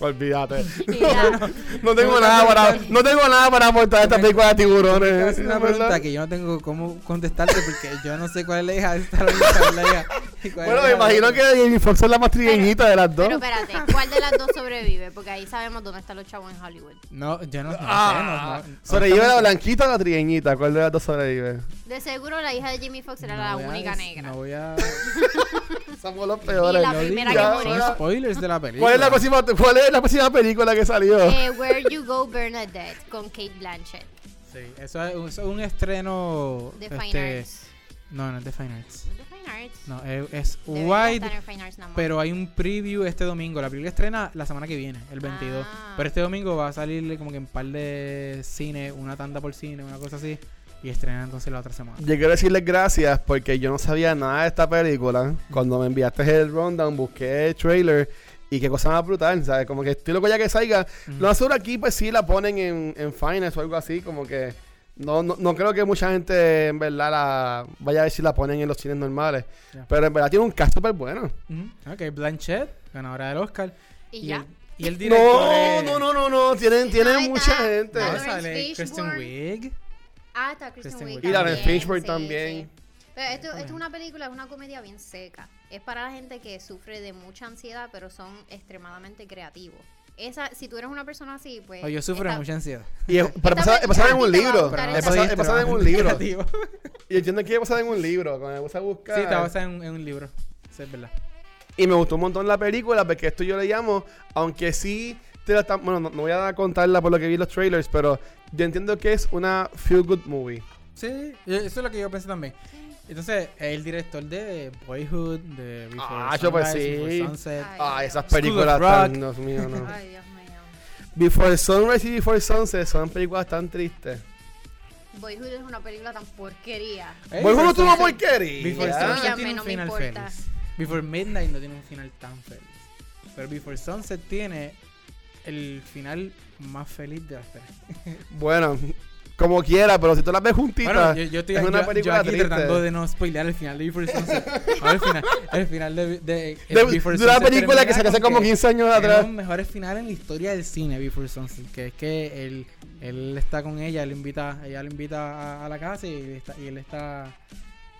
Olvídate. Y ya. No tengo No, nada no, para, no. no tengo nada para aportar a esta película de tiburones. hacer una ¿verdad? pregunta que yo no tengo cómo contestarte porque yo no sé cuál es la hija de esta es la hija es Bueno, me imagino que Jamie Foxx es la más trigueñita de las dos. Pero espérate, ¿cuál de las dos sobrevive? Porque ahí sabemos dónde están los chavos en Hollywood. No, yo no, no Ah, sé. No, no- ¿Sobrevive la blanquita o la trigueñita? ¿Cuál de las dos sobrevive? De seguro la hija de Jimmy Fox era no la única negra. No voy a. Somos los peores. Y la no primera que son murió. spoilers de la película. ¿Cuál es la próxima, cuál es la próxima película que salió? Eh, Where You Go Bernadette con Kate Blanchett Sí, eso es, un- eso es un estreno. de este, Fine Arts. No, no es de Fine Arts. ¿No es de Fine Arts? No, es, es Debería Wide. estar en Fine Arts nada más. Pero hay un preview este domingo. La película estrena la semana que viene, el 22. Ah. Pero este domingo va a salir como que en par de cine, una tanda por cine, una cosa así. Y estrena entonces la otra semana. Yo quiero decirles gracias porque yo no sabía nada de esta película. Cuando me enviaste el rundown, busqué el trailer y qué cosa más brutal, ¿sabes? Como que estoy loco ya que salga. Ujú. Lo seguro aquí, pues sí la ponen en, en Finance o algo así, como que. No, no, no creo que mucha gente en verdad la vaya a ver si la ponen en los cines normales. Pero en verdad tiene un cast súper bueno. Ujú. Ok, Blanchett, ganadora del Oscar. y Y ya. el, y el director. No, es- no, no, no, no. Tienen, tienen ahí mucha está. gente. No, sale Kristen. Wiig. Ah, está Kristen Wiig. Y también, Fishburne sí, también. sí. Pero esto, esto es una película, es una comedia bien seca. Es para la gente que sufre de mucha ansiedad, pero son extremadamente creativos. Esa, si tú eres una persona así, pues. O yo sufro de esta- mucha ansiedad. Y es, para pasar, es basada en un libro. Es es basada en un libro. Y entiendo que es basada en un libro. Cuando me puse a buscar. Sí, está basada en, un- en un libro. Eso es verdad. Y me gustó un montón la película porque esto yo le llamo, aunque sí te la están- bueno, no, no voy a contarla por lo que vi en los trailers, pero yo entiendo que es una feel good movie. Sí, eso es lo que yo pensé también. Entonces, el director de Boyhood, de Before Ah, yo pues Sunrise, sí. Before Sunset. Ay, Ah, Dios. esas School of películas tan, Dios mío, no. Ay, Dios mío. Before Sunrise y Before Sunset son películas tan tristes. Boyhood es una película tan porquería. Eh, no tuvo Sunset- porquería. Before. Sunset tiene un no me final importa. feliz. Before Midnight no tiene un final tan feliz. Pero Before Sunset tiene el final más feliz de las tres. Bueno, como quiera, pero si tú las ves juntitas, Bueno, yo, yo estoy es yo- una yo película aquí triste. tratando de no spoilear el final de Before Sunset. El final, el final de, de, de, Before de una película que se hace como que 15 años Es atrás. los mejores finales en la historia del cine, Before Sunset. Que es que él, él está con ella, él invita, ella lo invita a, a la casa y, él está, y él está.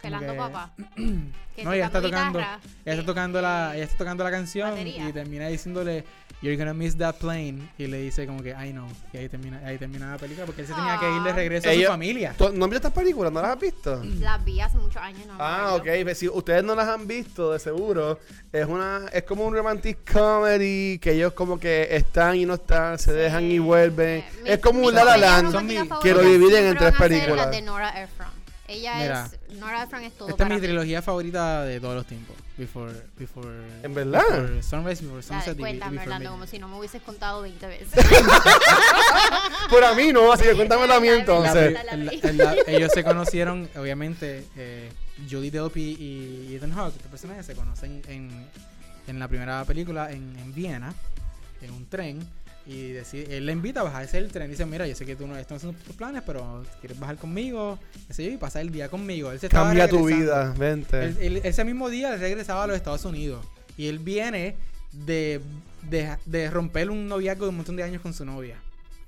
Pelando que- papá. No, ella está tocando. guitarra. Ella está tocando la, ella está tocando la canción batería. y termina diciéndole You're gonna miss that plane. Y le dice como que, I know. Y ahí termina, ahí termina la película porque él se tenía que ir de regreso a Ellos- su familia. ¿Tú- ¿No has visto estas películas? ¿No las has visto? Las vi hace muchos años. No me Ah, acuerdo. ok. Pues si ustedes no las han visto, de seguro, es una es como un romantic comedy que ellos como que están y no están, se dejan y vuelven. Eh, mi- es como mi un La La comedia Land romántica que lo favorita dividen en siempre tres van a ser películas. las de Nora Ephron. Ella Mira, es. Nora Ephron es todo Esta es para mi mí. trilogía favorita de todos los tiempos. Before, before, ¿En verdad? Before Sunrise, Before Sunset cuéntame, Before Orlando, como si no me hubieses contado 20 veces. Por a mí no, así que cuéntamelo a mí entonces. la- En la- en la- ellos se conocieron, obviamente, eh, Julie Delpy y Ethan Hawke, estos personajes se conocen en, en la primera película en, en Viena, en un tren, y decide, él le invita a bajarse del tren. Dice, mira, yo sé que tú no, estos no son tus planes, pero quieres bajar conmigo, qué sé yo, y pasar el día conmigo. Él se Cambia tu vida, vente. Él- él- ese mismo día él regresaba a los Estados Unidos. Y él viene de, de, de romper un noviazgo de un montón de años con su novia.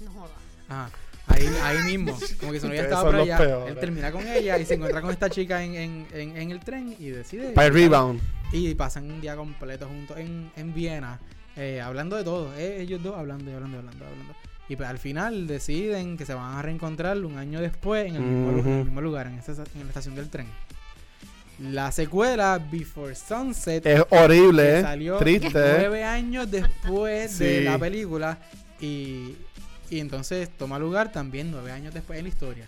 No jodas. Ajá. Ahí, ahí mismo. Como que su novia estaba por allá. peores. Él termina con ella y se encuentra con esta chica en, en, en, en el tren y decide. Para el rebound. Y pasan un día completo juntos en, en Viena. Eh, hablando de todo. eh, ellos dos hablando y hablando y hablando, hablando. Y pues, al final deciden que se van a reencontrar un año después en el mismo, lu- en el Ujú. mismo lugar, en, esa, en la estación del tren. La secuela, Before Sunset, Es horrible, ¿eh? salió Triste. nueve años después de la película y, y entonces toma lugar también nueve años después en la historia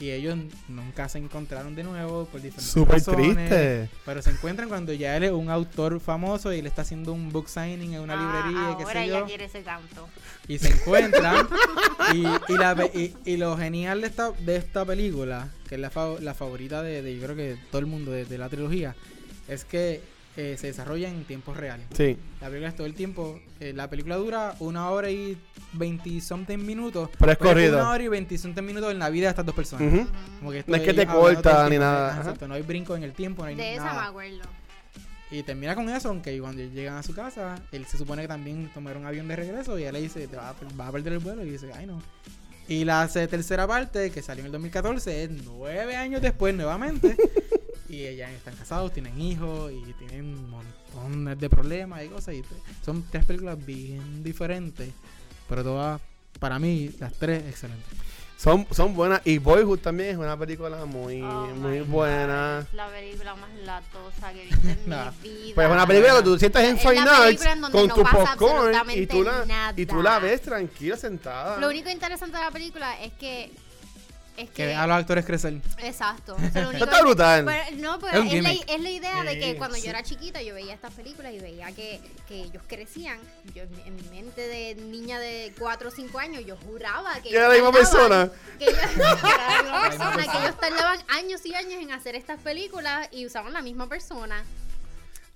y ellos nunca se encontraron de nuevo por diferentes Súper razones, triste. pero se encuentran cuando ya él es un autor famoso y él está haciendo un book signing en una Ah, librería qué ahora sé ella yo quiere ese tanto. y se encuentran y, y, la pe- y- y lo genial de esta, de esta película, que es la, fa- la favorita de, de yo creo que todo el mundo de, de la trilogía, es que eh, se desarrolla en tiempos reales. Sí. La película es todo el tiempo. eh, la película dura una hora y 20 something minutos. Pero es corrido. Una hora y 20 something minutos en la vida de estas dos personas. Ujú. Como que esto No es que te corta ni nada, ajá. Exacto, no hay brinco en el tiempo, no hay De esa me nada. acuerdo. Y termina con eso, aunque cuando llegan a su casa, él se supone que también tomaron un avión de regreso y ella le dice, te va a, a perder el vuelo y dice, ay no. Y la tercera parte, que salió en el 2014, es nueve años después nuevamente. y ellas están casados, tienen hijos y tienen un montón de problemas y cosas. Y te- son tres películas bien diferentes, pero todas, para mí, las tres excelentes. Son, son buenas. Y Boyhood también es una película muy, Oh muy my buena. God, es la película más latosa que he visto en Nah. mi vida. Pues es una película que tú sientas en Es Fine Arts película en donde con no tu popcorn y tú, la, y tú la ves tranquila sentada. Lo único interesante de la película es que. Es Que que. a los actores crecer. Exacto. O sea, lo único Esto está brutal. Pero, no, pero Es un es, la, gimmick. es la idea de que cuando sí. yo era chiquita yo veía estas películas y veía que, que ellos crecían. Yo en, mi- en mi mente de niña de 4 o 5 años yo juraba que era la misma persona. Que ellos, que era la misma persona, que ellos tardaban años y años en hacer estas películas y usaban la misma persona.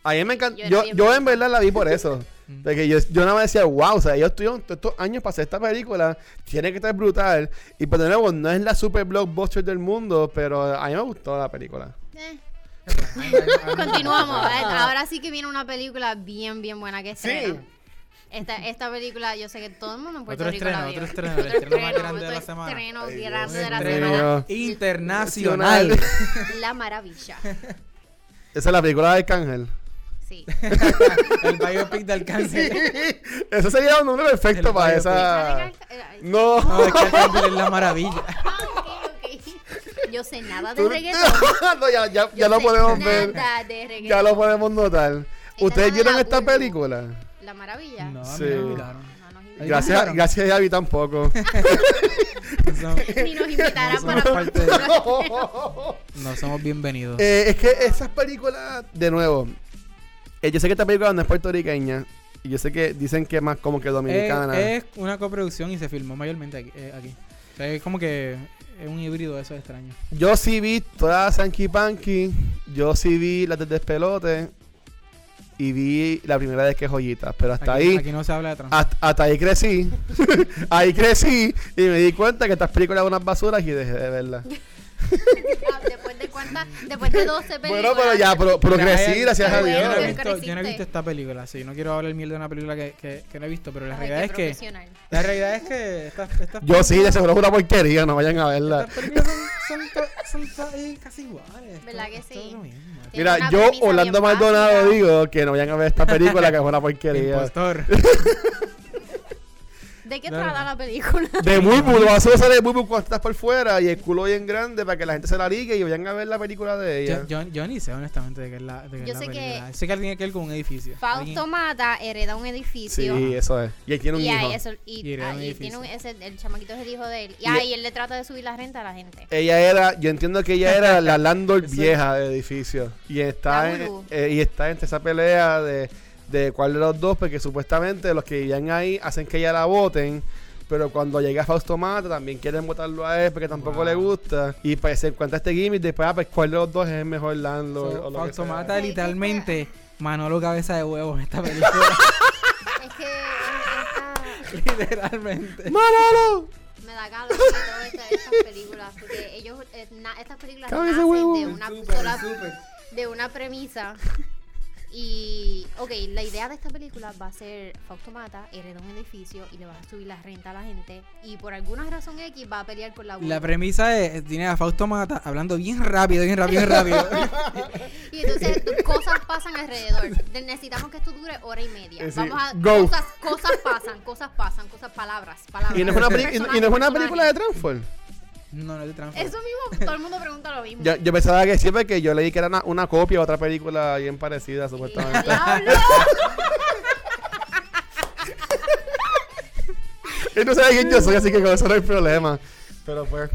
A mí me encanta. Yo Yo, yo en verdad la vi por eso. Mm. Porque yo, yo nada más decía, wow, o sea, ellos tuvieron todos estos años para hacer esta película. Tiene que estar brutal. Y pues de nuevo, no es la super blockbuster del mundo, pero a mí me gustó la película. Eh, continuamos. ¿eh? Ahora sí que viene una película bien, bien buena que Sí. estrena. Esta, esta película, yo sé que todo el mundo en Puerto Otro Rico estreno, la vio. otro estreno, el estreno más grande de la otro semana. estreno Ay, grande Dios de la Estreno semana. internacional. La maravilla. Esa es la película de Arcángel. Sí. el biopic del cáncer. Ese sería un nombre perfecto El para biopic. esa. Eh, No. No, es que Arcángel es la maravilla. Ah. Yo sé nada de Tú- reggaetón. no, ya, ya, Yo ya lo podemos ver. Ya lo podemos notar. ¿Ustedes vieron esta Urbu. película? La maravilla. No, Sí. No. Gracias, gracias a Yavi tampoco. No somos, Ni nos invitaran no para no somos bienvenidos. Eh, es que esas películas, de nuevo, eh, yo sé que esta película no es puertorriqueña. Y yo sé que dicen que es más como que dominicana. Eh, es una coproducción y se filmó mayormente aquí. eh, aquí. O sea, es como que es un híbrido, eso es extraño. Yo sí vi todas Sanky Panky. Yo sí vi las del despelote. Y vi la primera vez que joyitas. Pero hasta aquí, ahí. aquí no se habla de trans. Hasta, hasta ahí crecí. ahí crecí. Y me di cuenta que estas películas eran unas basuras y dejé de verlas. Ah, Después de cuántas, después de 12 películas. Bueno, pero ya, crecí, hay- gracias a Qué Yo no, he Dios. visto, yo no he visto esta película, sí. No quiero hablar mierda de una película que, que, que no he visto, pero la Ay, realidad es que. La realidad es que estas, estas Yo sí, de seguro es una porquería, no vayan a verla. Estas películas son, son, son eh, casi iguales. ¿Verdad que sí? Mira, yo, Orlando Maldonado, digo que no vayan a ver esta película que es una porquería. Impostor. trata la película? De Bulbu, lo vas a usar de Bulbu cuando estás por fuera y el culo bien grande para que la gente se la ligue y vayan a ver la película de Yo, ella. yo, yo ni sé honestamente de qué es la, de qué Yo es la sé que- película. Sé que tiene que ver con un edificio. Fausto Alguien- Mata hereda un edificio. Sí, eso es. Y él tiene un y hijo. ahí eso, y, Y hereda ah, un tiene un, edificio. ese, el chamaquito es el hijo de él. Y Y- ahí él le trata de subir la renta a la gente. Ella era, yo entiendo que ella era la landlord vieja del edificio. Y está, La en, eh, y está entre esa pelea de, de cuál de los dos, porque supuestamente los que vivían ahí hacen que ella la voten. Pero cuando llega Fausto Mata también quieren votarlo a él porque tampoco Wow. le gusta. Y pues se encuentra este gimmick de pues, ah, pues, cuál de los dos es el mejor landlord. So, o lo que Fausto sea. Mata literalmente Manolo Cabeza de Huevo en esta película. Es que esta- literalmente. ¡Manolo! me da calor de todas estas, estas películas. Porque ellos, eh, na- estas películas Cabeza de nacen huevo. de una sola de una premisa. Y, ok, la idea de esta película va a ser Fausto Mata hereda un edificio y le va a subir la renta a la gente. Y por alguna razón X va a pelear por la La Bulbu. premisa es, tiene a Fausto Mata hablando bien rápido, bien rápido, bien rápido. Y entonces cosas pasan alrededor. De- Necesitamos que esto dure hora y media. Eh, sí. Vamos a. Go. Cosas, cosas pasan, cosas pasan, cosas, palabras, palabras. Y no es una, y no- es una película de Transform. No, no es de Transform. Eso mismo, todo el mundo pregunta lo mismo. Yo, yo pensaba que siempre que yo leí que era una, una copia de otra película bien parecida, supuestamente. ¡Diablo! y no sé quién yo soy, así que con eso no hay problema. Pero pues.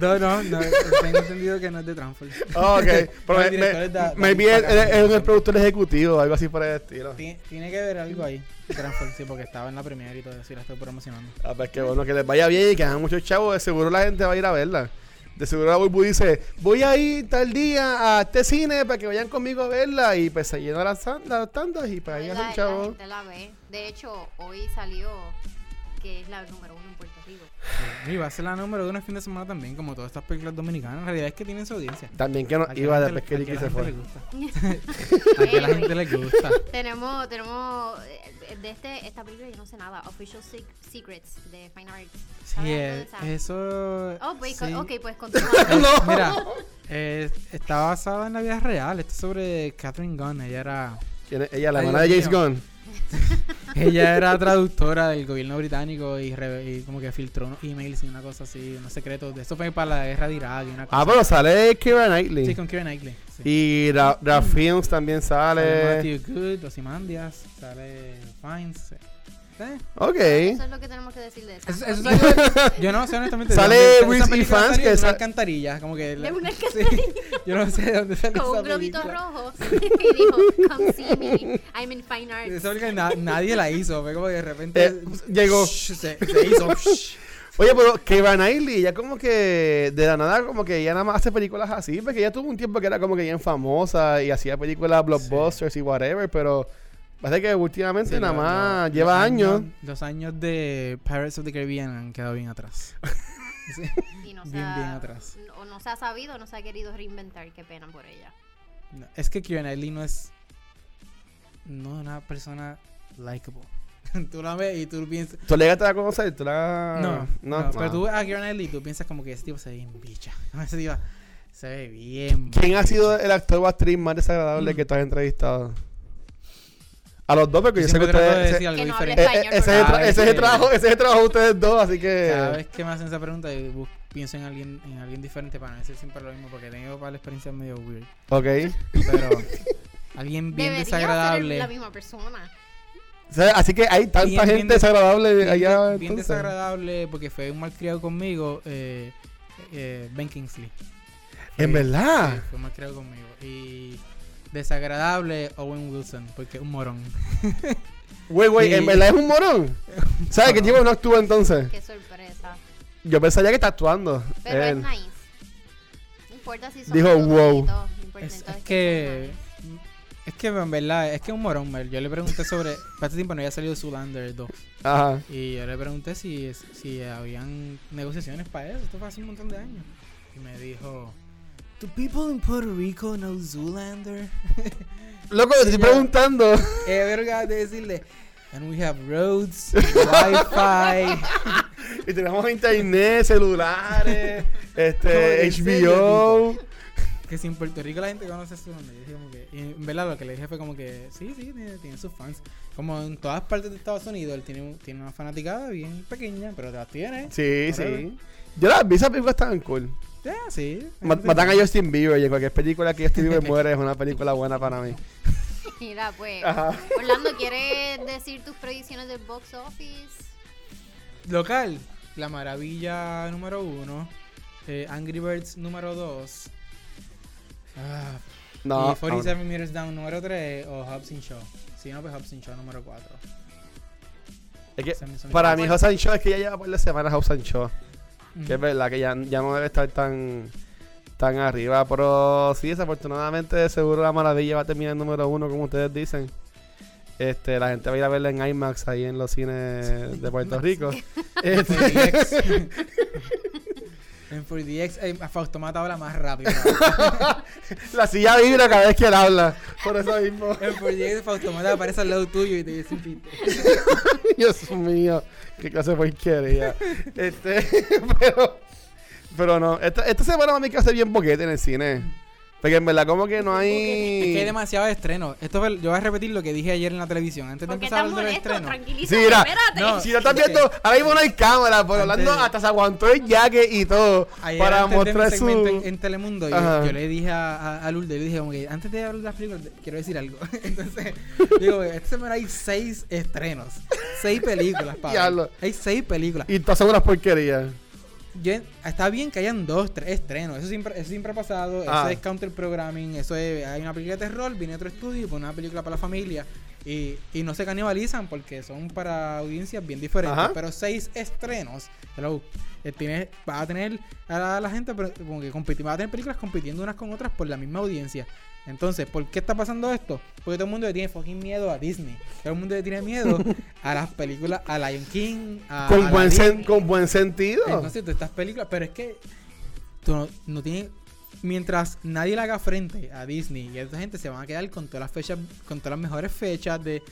No, no, no, tengo entendido que no es de Transform. Oh, ok. Pero el me, director me, él- él Pagano. es el productor ejecutivo o algo así por el estilo. Tiene, tiene que ver algo ahí. Sí, porque estaba en la premiere y todo eso y la estoy promocionando. Ah, pues qué bueno que les vaya bien y que hagan muchos chavos. De seguro la gente va a ir a verla. De seguro la Bulbu dice: Voy a ir tal día a este cine para que vayan conmigo a verla. Y pues se llenan las, tandas y pues ahí hacen la chavos. gente la ve. De hecho, hoy salió que es la número uno en Puerto Rico. Sí, Y va a ser la número uno el fin de semana también, como todas estas películas dominicanas. En realidad es que tienen su audiencia. También que no Aquí iba la que a Ricky la se gente fue. le gusta. Aquí a la Anyway. gente le gusta. Tenemos, tenemos eh, de este, esta película yo no sé nada, Official Sec- Secrets de Fine Arts. Sí, ¿Sabes eh, de eso. Oh, pues, sí. ok, pues continúa. No. Mira, eh, está basada en la vida real. Esto es sobre Catherine Gunn. Ella era, ¿Quién es? Ella, la hermana de James. Gunn. ella era traductora del gobierno británico y, y como que filtró unos emails y una cosa así, unos secretos. De eso fue para la guerra de Irak y una cosa. Ah, pero sale Kira Knightley. Sí, con Keira Knightley. sí. Y Ra- también Sale sale. Matthew Good, Los Imandias, sale Fines. sí. ¿Eh? Ok. Eso es lo que tenemos que decir de eso. Eso, eso salió- yo no sé honestamente. Sale película Ifans, salió que de sa- una alcantarilla, como que la- De una sí, yo no sé de dónde salió Con esa un globito película. rojo y dijo, come see me, I'm in fine arts. Esa película na- nadie la hizo, fue como que de repente Eh, llegó. Se, se hizo. Oye, pero Keira Knightley, ya como que de la nada, como que ella nada más hace películas así, porque ella tuvo un tiempo que era como que bien famosa y hacía películas blockbusters y whatever, pero parece que últimamente Sí, nada lo- más lo- lleva los años. Los años de Pirates of the Caribbean han quedado bien atrás. Sí. Y no se Bien, ha- bien atrás. O no se ha sabido, no se ha querido reinventar. Qué pena por ella. No, es que Keira Knightley no es. No es una persona likable. tú la ves y tú piensas. ¿Tú le llegaste a conocer? ¿Tú la... No, no, Ah. pero tú ves a Keira Knightley y tú piensas como que ese tipo se ve bien bicha. Ese tipo se ve bien. ¿Quién ha sido el actor o actriz más desagradable Mm. que tú has entrevistado? A los dos, porque yo, sé que ustedes... decir ese- algo Que no ese, es el ese es el que- trabajo, ese es el trabajo de ustedes dos, así que... Cada vez que me hacen esa pregunta, yo pienso en alguien, en alguien diferente para no decir siempre lo mismo, porque he tenido para la experiencia medio weird. Ok. Pero alguien bien Debería desagradable. ser la misma persona. O sea, Así que hay tanta Bien, gente bien des- desagradable bien, allá. bien- desagradable porque fue un malcriado conmigo, eh, eh, Ben Kingsley. En Fue- verdad. Sí, fue malcriado conmigo. Y desagradable Owen Wilson, porque es un morón. Güey, güey, en verdad es un morón. ¿Sabes qué tipo no actúa entonces? Qué sorpresa. Yo pensaría que está actuando. Pero él. es nice. No importa si son Dijo, wow. lo importante Es, es es que. son nice. Es que en verdad, es que es un morón. Mel. Yo le pregunté sobre. Para este tiempo no había salido Zoolander 2. Ajá. Y yo le pregunté si, si habían negociaciones para eso. Esto fue hace un montón de años. Y me dijo: ¿Do people in Puerto Rico know Zoolander? Loco, te estoy preguntando. Eh, verga, de decirle. And we have roads, Wi-Fi. y tenemos internet, celulares, este, Como, ¿en serio, HBO. que si en Puerto Rico la gente conoce su nombre. Yo como que, y en verdad lo que le dije fue como que, sí, sí, tiene, tiene sus fans. Como en todas partes de Estados Unidos, él tiene, tiene una fanaticada bien pequeña, pero las tiene. Sí, sí. Yo las vi, esas películas estaban cool. Ya, sí. Ma- Matan a Justin Bieber y en cualquier película que Justin Bieber muere es una película buena para mí. Mira, pues. Ajá. Orlando, ¿quieres decir tus predicciones del box office? Local, La Maravilla número uno, eh, Angry Birds número dos, ah, No, y 47 Meters Down número 3 o Hobbs and Shaw. Si no, pues Hobbs and Shaw número 4. es que para mí favorita. House Show es que ya lleva por la semana House Show. Que es verdad que ya, ya no debe estar tan tan arriba. Pero sí, desafortunadamente de seguro la maravilla va a terminar en número uno, como ustedes dicen. Este, la gente va a ir a verla en IMAX ahí en los cines de Puerto Rico. Este, 4DX. en 4DX, eh, Faustomato habla más rápido. la silla vibra cada vez que él habla. Por eso mismo. en 4DX, Faustomato aparece al lado tuyo y te dice pito. Dios mío, qué clase de porquería. Este, pero, pero no, esta, esta semana mami que hace bien boquete en el cine. Porque en verdad como que no Es que hay hay... demasiado estreno. Esto fue- yo voy a repetir lo que dije ayer en la televisión. Antes de ¿Por qué empezar a estás hablar del molesto? estreno. Tranquilízate, Sí, mira, espérate. no, Si no estás viendo, ahora mismo no hay cámara, por Orlando Antes- hasta se aguantó el jacket y todo Ayer para antes de mi mostrar su... segmento en, en Telemundo, yo, Ajá. yo le dije a, a, a Lourdes, le dije como que antes de hablar de las películas, quiero decir algo. Entonces, digo, esta semana hay seis estrenos, seis películas, Pablo. Diablo. Hay seis películas. Y todas son unas porquerías. Yo- está bien que hayan dos, tres estrenos. Eso siempre, eso siempre ha pasado. Ah. Eso es counter programming. Eso es, hay una película de terror, viene otro estudio y pone una película para la familia. Y, y no se canibalizan porque son para audiencias bien diferentes. Ajá. Pero seis estrenos. Hello, eh, tienes, vas a tener a la, a la gente pero como que competir, vas a tener películas compitiendo unas con otras por la misma audiencia. Entonces, ¿por qué está pasando esto? Porque todo el mundo le tiene fucking miedo a Disney. Todo el mundo le tiene miedo a las películas, a Lion King, a, Con a buen, sen- con buen sentido. Entonces, estas películas, pero es que tú no, no tienes. Mientras nadie le haga frente a Disney y a esta gente se van a quedar con todas las fechas, con todas las mejores fechas de,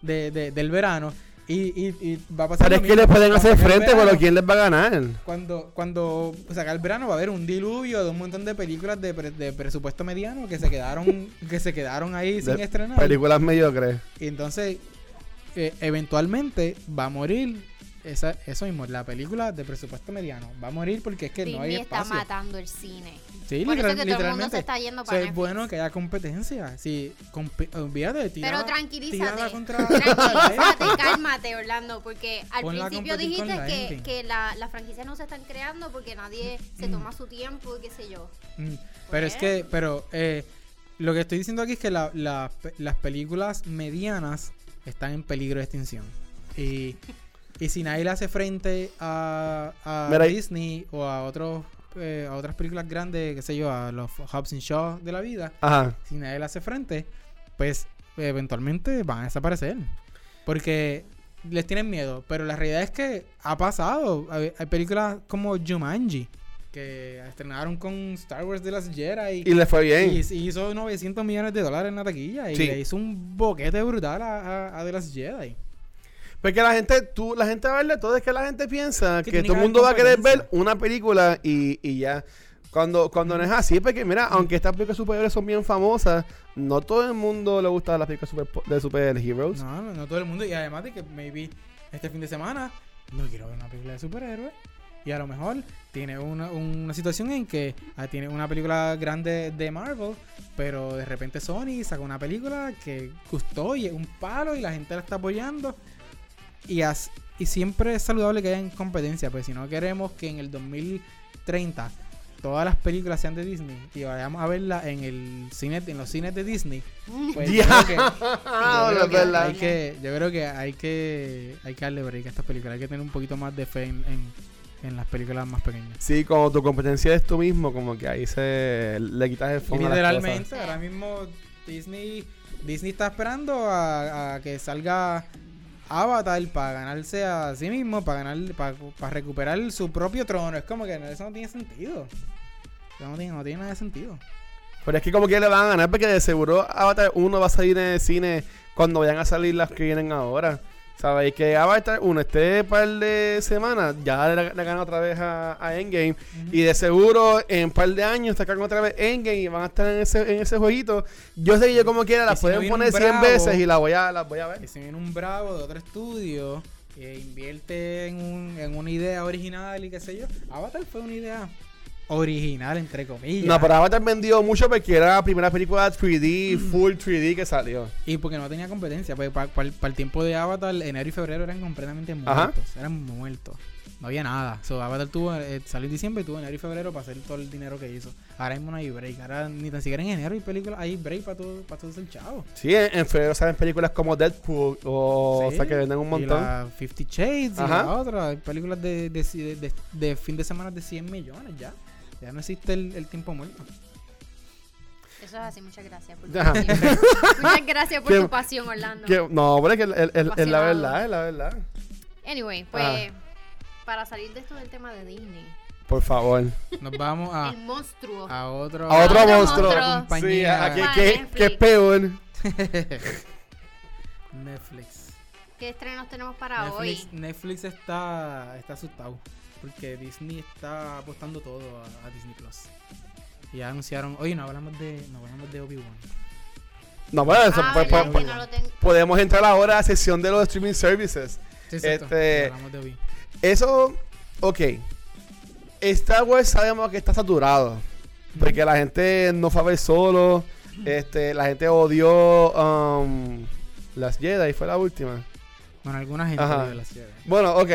de- de- del verano. Y, y, y va a pasar. Pero es que mismo. le pueden hacer frente, pero ¿quién les va a ganar? Cuando, cuando se acabe el verano va a haber un diluvio de un montón de películas de, pre- de presupuesto mediano que se quedaron, que se quedaron ahí sin estrenar. Películas mediocres. Y entonces, eh, eventualmente va a morir esa, eso mismo, la película de presupuesto mediano. Va a morir porque es que no hay Disney está espacio. matando el cine. Sí, Por eso literal- que todo el mundo literalmente. se está yendo O sea, para es bueno que haya competencia. Sí, compi- olvídate, tira, Pero tranquilízate. contra- Tranquilízate, cálmate, Orlando, porque al Ponla principio dijiste la que, que la- las franquicias no se están creando porque nadie se Mm. toma su tiempo y qué sé yo. Mm, Pero es que, pero eh, lo que estoy diciendo aquí es que la- las películas medianas están en peligro de extinción. Y, y si nadie le hace frente a, a Mira ahí. Disney o a otros eh, a otras películas grandes, qué sé yo, a los Hobbs and Shaw de la vida, Ajá. si nadie le hace frente, pues eventualmente van a desaparecer. Porque les tienen miedo. Pero la realidad es que ha pasado. Hay, hay películas como Jumanji que estrenaron con Star Wars de las Jedi. Y le fue bien. Y, y hizo 900 millones de dólares en la taquilla. Y Sí. le hizo un boquete brutal a, a, a The Last Jedi. Porque la gente, tú, la gente va a verle todo, es que la gente piensa Que que todo el mundo va a querer ver una película y, y ya. Cuando, cuando no es así, porque mira, aunque estas películas superiores son bien famosas, no todo el mundo le gusta las películas super, de superheroes. No, no, no todo el mundo. Y además de que maybe este fin de semana no quiero ver una película de superhéroes. Y a lo mejor tiene una, una situación en que ah, tiene una película grande de Marvel, pero de repente Sony saca una película que gustó y es un palo y la gente la está apoyando. Y, as- y siempre es saludable que haya competencia, pues si no queremos que en el 2030 todas las películas sean de Disney y vayamos a verla en el cine, en los cines de Disney, pues yo Ya. creo que- Ah, yo creo es que verdad. hay que, yo creo que hay que hay que darle break a estas películas, hay que tener un poquito más de fe en, en, en las películas más pequeñas. Sí, como tu competencia es tú mismo, como que ahí se le quitas el fondo a las literalmente, cosas. ahora mismo Disney Disney está esperando a, a que salga Avatar para ganarse a sí mismo, para ganar para, recuperar su propio trono. Es como que eso no tiene sentido. Eso no tiene, no tiene nada de sentido. Pero es que como que le van a ganar porque de seguro Avatar 1 va a salir en el cine cuando vayan a salir las que vienen ahora. ¿Sabes? Que Avatar, uno, este par de semanas, ya le, le ganó otra vez a, a Endgame. Y de seguro, en un par de años, sacan otra vez Endgame y van a estar en ese, en ese jueguito. Yo sé que yo como quiera, la Y si no pueden poner un 100 Bravo- veces y la voy a, la voy a ver. Que si viene un bravo de otro estudio que invierte en, un, en una idea original y qué sé yo. Avatar fue una idea original, entre comillas. No, pero Avatar vendió mucho porque era la primera película 3D, full 3D que salió. Y porque no tenía competencia. Pues para, el tiempo de Avatar, enero y febrero eran completamente Ajá. muertos. Eran muertos. No había nada. So, Avatar tuvo, eh, salió en diciembre y tuvo enero y febrero para hacer todo el dinero que hizo. Ahora mismo no hay break. Ahora ni tan siquiera en enero hay películas, hay break para todo, para todo el chavo. Sí, en, en febrero salen películas como Deadpool o, Sí, o sea que venden un Y montón. la Fifty Shades y la otra. Hay películas de, de, de, de- de fin de semana de 100 millones ya. Ya no existe el, el tiempo muerto. Eso es así, muchas gracias por tu. Muchas gracias por ¿Qué- tu pasión, Orlando. Que- no, pero es que es la verdad, es la verdad. Anyway, pues Ah. para salir de esto del tema de Disney, Por favor. Nos vamos a, el monstruo. a otro. A otro otro monstruo. monstruo. Sí, ¿qué, Netflix. qué es peor? Netflix. ¿Qué estrenos tenemos para Netflix, hoy? Netflix está, está asustado porque Disney está apostando todo a, a Disney Plus. Y ya anunciaron, oye, no hablamos de, no hablamos de Obi-Wan. No, bueno, eso, Ah, pues, pues, no podemos entrar ahora a la sesión de los streaming services. Sí, exacto, Este- hablamos de Obi. Eso, ok. Star Wars sabemos que está saturado. Porque la gente no fue a ver solo. Este, la gente odió um, las Jedi, fue la última. Bueno, alguna gente Ajá. de la serie. Bueno, ok.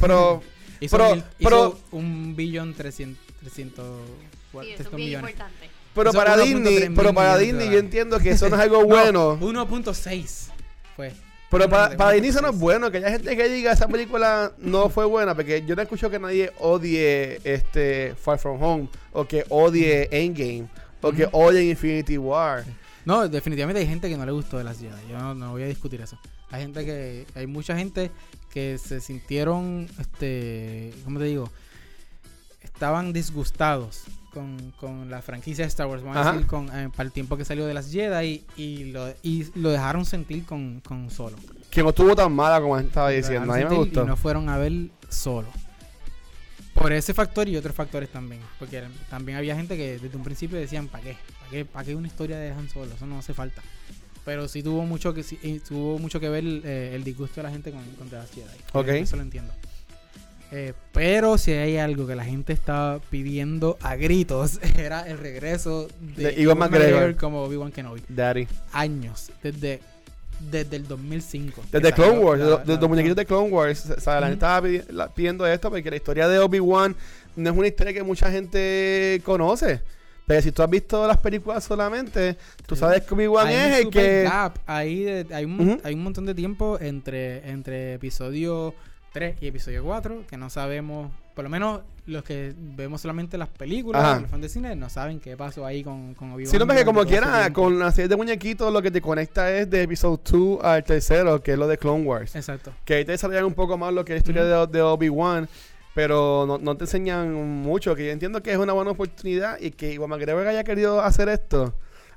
Pero, Hizo, Pero- mil- pero- hizo un billón trescientos, trescientos, Sí, eso 300 es bien millones. importante. pero Hizo para 1.3 Disney, pero para Disney yo entiendo que eso no es algo bueno. No, 1.6 fue. Pero No, para, para Disney eso no es bueno, que haya gente que diga esa película no fue buena, porque yo no escucho que nadie odie este Far From Home, o que odie Endgame, o que odie Infinity War. No, definitivamente hay gente que no le gustó de las Jedi. Yo no, no voy a discutir eso. Hay gente que. Hay mucha gente que se sintieron. Este. ¿Cómo te digo? Estaban disgustados con, con la franquicia de Star Wars. Vamos a decir, con, eh, para el tiempo que salió de las Jedi. Y lo, y lo dejaron sentir con, con solo. Que no estuvo tan mala como estaba diciendo, a mí me gustó. Y no fueron a ver solo. Por ese factor y otros factores también. Porque también había gente que desde un principio decían, ¿para qué? ¿Para qué, ¿Para qué una historia de Han Solo? Eso no hace falta. Pero sí tuvo mucho que sí, y tuvo mucho que ver eh, el disgusto de la gente con, con The Last Jedi. Ok. Eso lo entiendo. Eh, pero si hay algo que la gente estaba pidiendo a gritos, era el regreso de, De Ewan McGregor. como Obi-Wan Kenobi. Daddy. Años, desde, desde el 2005. que Desde Clone Wars, la- de- la- de los muñequitos de Clone Wars, o sea, la gente estaba pidi- la- pidiendo esto porque la historia de Obi-Wan no es una historia que mucha gente conoce. Pero si tú has visto las películas solamente, tú Sí. sabes que Obi-Wan es el que... gap ahí de- hay, un, Ujú. hay un montón de tiempo entre, entre episodio 3 y episodio 4 que no sabemos, por lo menos los que vemos solamente las películas, Ajá. los fans de cine, no saben qué pasó ahí con, con Obi-Wan. Si no, durante como quiera, con la serie de muñequitos lo que te conecta es de episodio 2 al tercero, que es lo de Clone Wars. Exacto. Que ahí te desarrollan un poco más lo que es la historia de, de Obi-Wan, pero no, no te enseñan mucho, que yo entiendo que es una buena oportunidad y que Iwan McGregor haya querido hacer esto.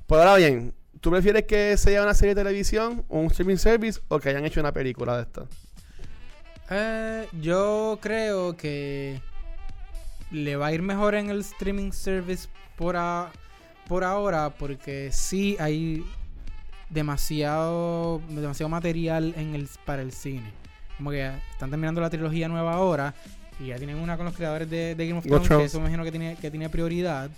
Pues ahora bien, ¿tú prefieres que sea una serie de televisión, un streaming service o que hayan hecho una película de esto? Eh, yo creo que le va a ir mejor en el streaming service por, a- por ahora porque sí hay demasiado demasiado material en el para el cine. Como que están terminando la trilogía nueva ahora y ya tienen una con los creadores de, de Game of Thrones, que eso me imagino que tiene, que tiene prioridad.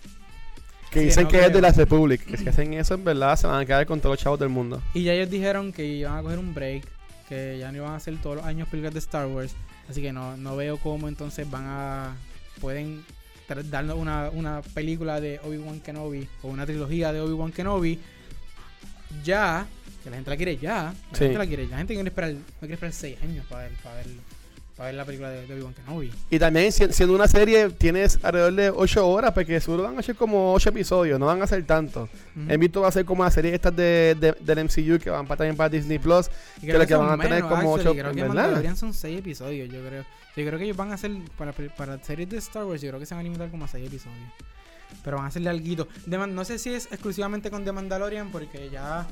Que Sí, dicen no que es de la Republic, que si hacen eso en verdad se van a quedar con todos los chavos del mundo. Y ya ellos dijeron que iban a coger un break, que ya no iban a hacer todos los años películas de Star Wars. Así que no, no veo cómo entonces van a. pueden darnos una, una película de Obi-Wan Kenobi o una trilogía de Obi-Wan Kenobi ya. Que la gente la quiere ya. La Sí. gente la quiere ya. La gente quiere esperar, no quiere esperar 6 años para ver, para ver, para ver la película de, de Obi-Wan Kenobi. Y también si- siendo una serie tienes alrededor de 8 horas, porque seguro van a ser como 8 episodios, no van a ser tanto. Ujú. He visto va a ser como las series estas de, de- del MCU que van para, también para Disney Plus. Que que son van a tener menos, como actually. ocho- Creo que ¿verdad? Mandalorian son 6 episodios, yo creo. Yo creo que ellos van a hacer, para, para series de Star Wars, yo creo que se van a limitar como a 6 episodios. Pero van a hacerle algo. No sé si es exclusivamente con The Mandalorian, porque ya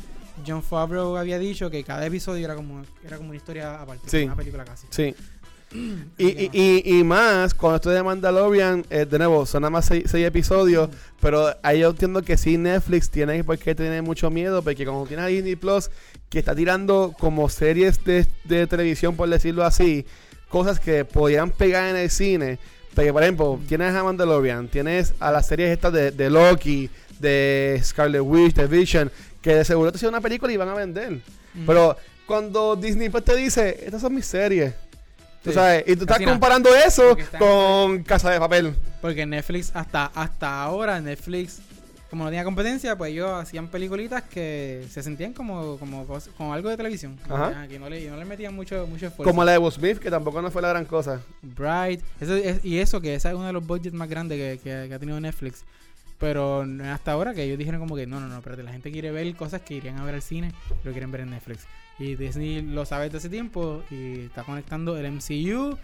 John Favreau había dicho que cada episodio era como, era como una historia aparte, Sí. una película casi. Sí. Y, y, y, y más, cuando estoy de Mandalorian, eh, de nuevo, son nada más seis, seis episodios, pero ahí yo entiendo que sí Netflix tiene porque tener mucho miedo, porque como tiene a Disney Plus, que está tirando como series de, de televisión, por decirlo así, cosas que podían pegar en el cine. Porque, por ejemplo, tienes a Mandalorian, tienes a las series estas de, de Loki, de Scarlet Witch, de Vision, que de seguro te hacen una película y van a vender. Ujú. Pero cuando Disney pues te dice, estas son mis series. Tú sabes, y tú estás Casi nada. comparando eso con Casa de Papel. Porque Netflix, hasta, hasta ahora, Netflix, como no tenía competencia, pues ellos hacían peliculitas que se sentían como, como, como algo de televisión. Ajá. Que no le, y no le metían mucho, mucho esfuerzo. Como la de Will Smith, que tampoco no fue la gran cosa. Bright. Eso es- y eso, que ese es uno de los budgets más grandes que, que- que ha tenido Netflix. Pero no es hasta ahora que ellos dijeron como que no, no, no, espérate, la gente quiere ver cosas que irían a ver al cine, lo quieren ver en Netflix. Y Disney lo sabe desde hace tiempo y está conectando el MCU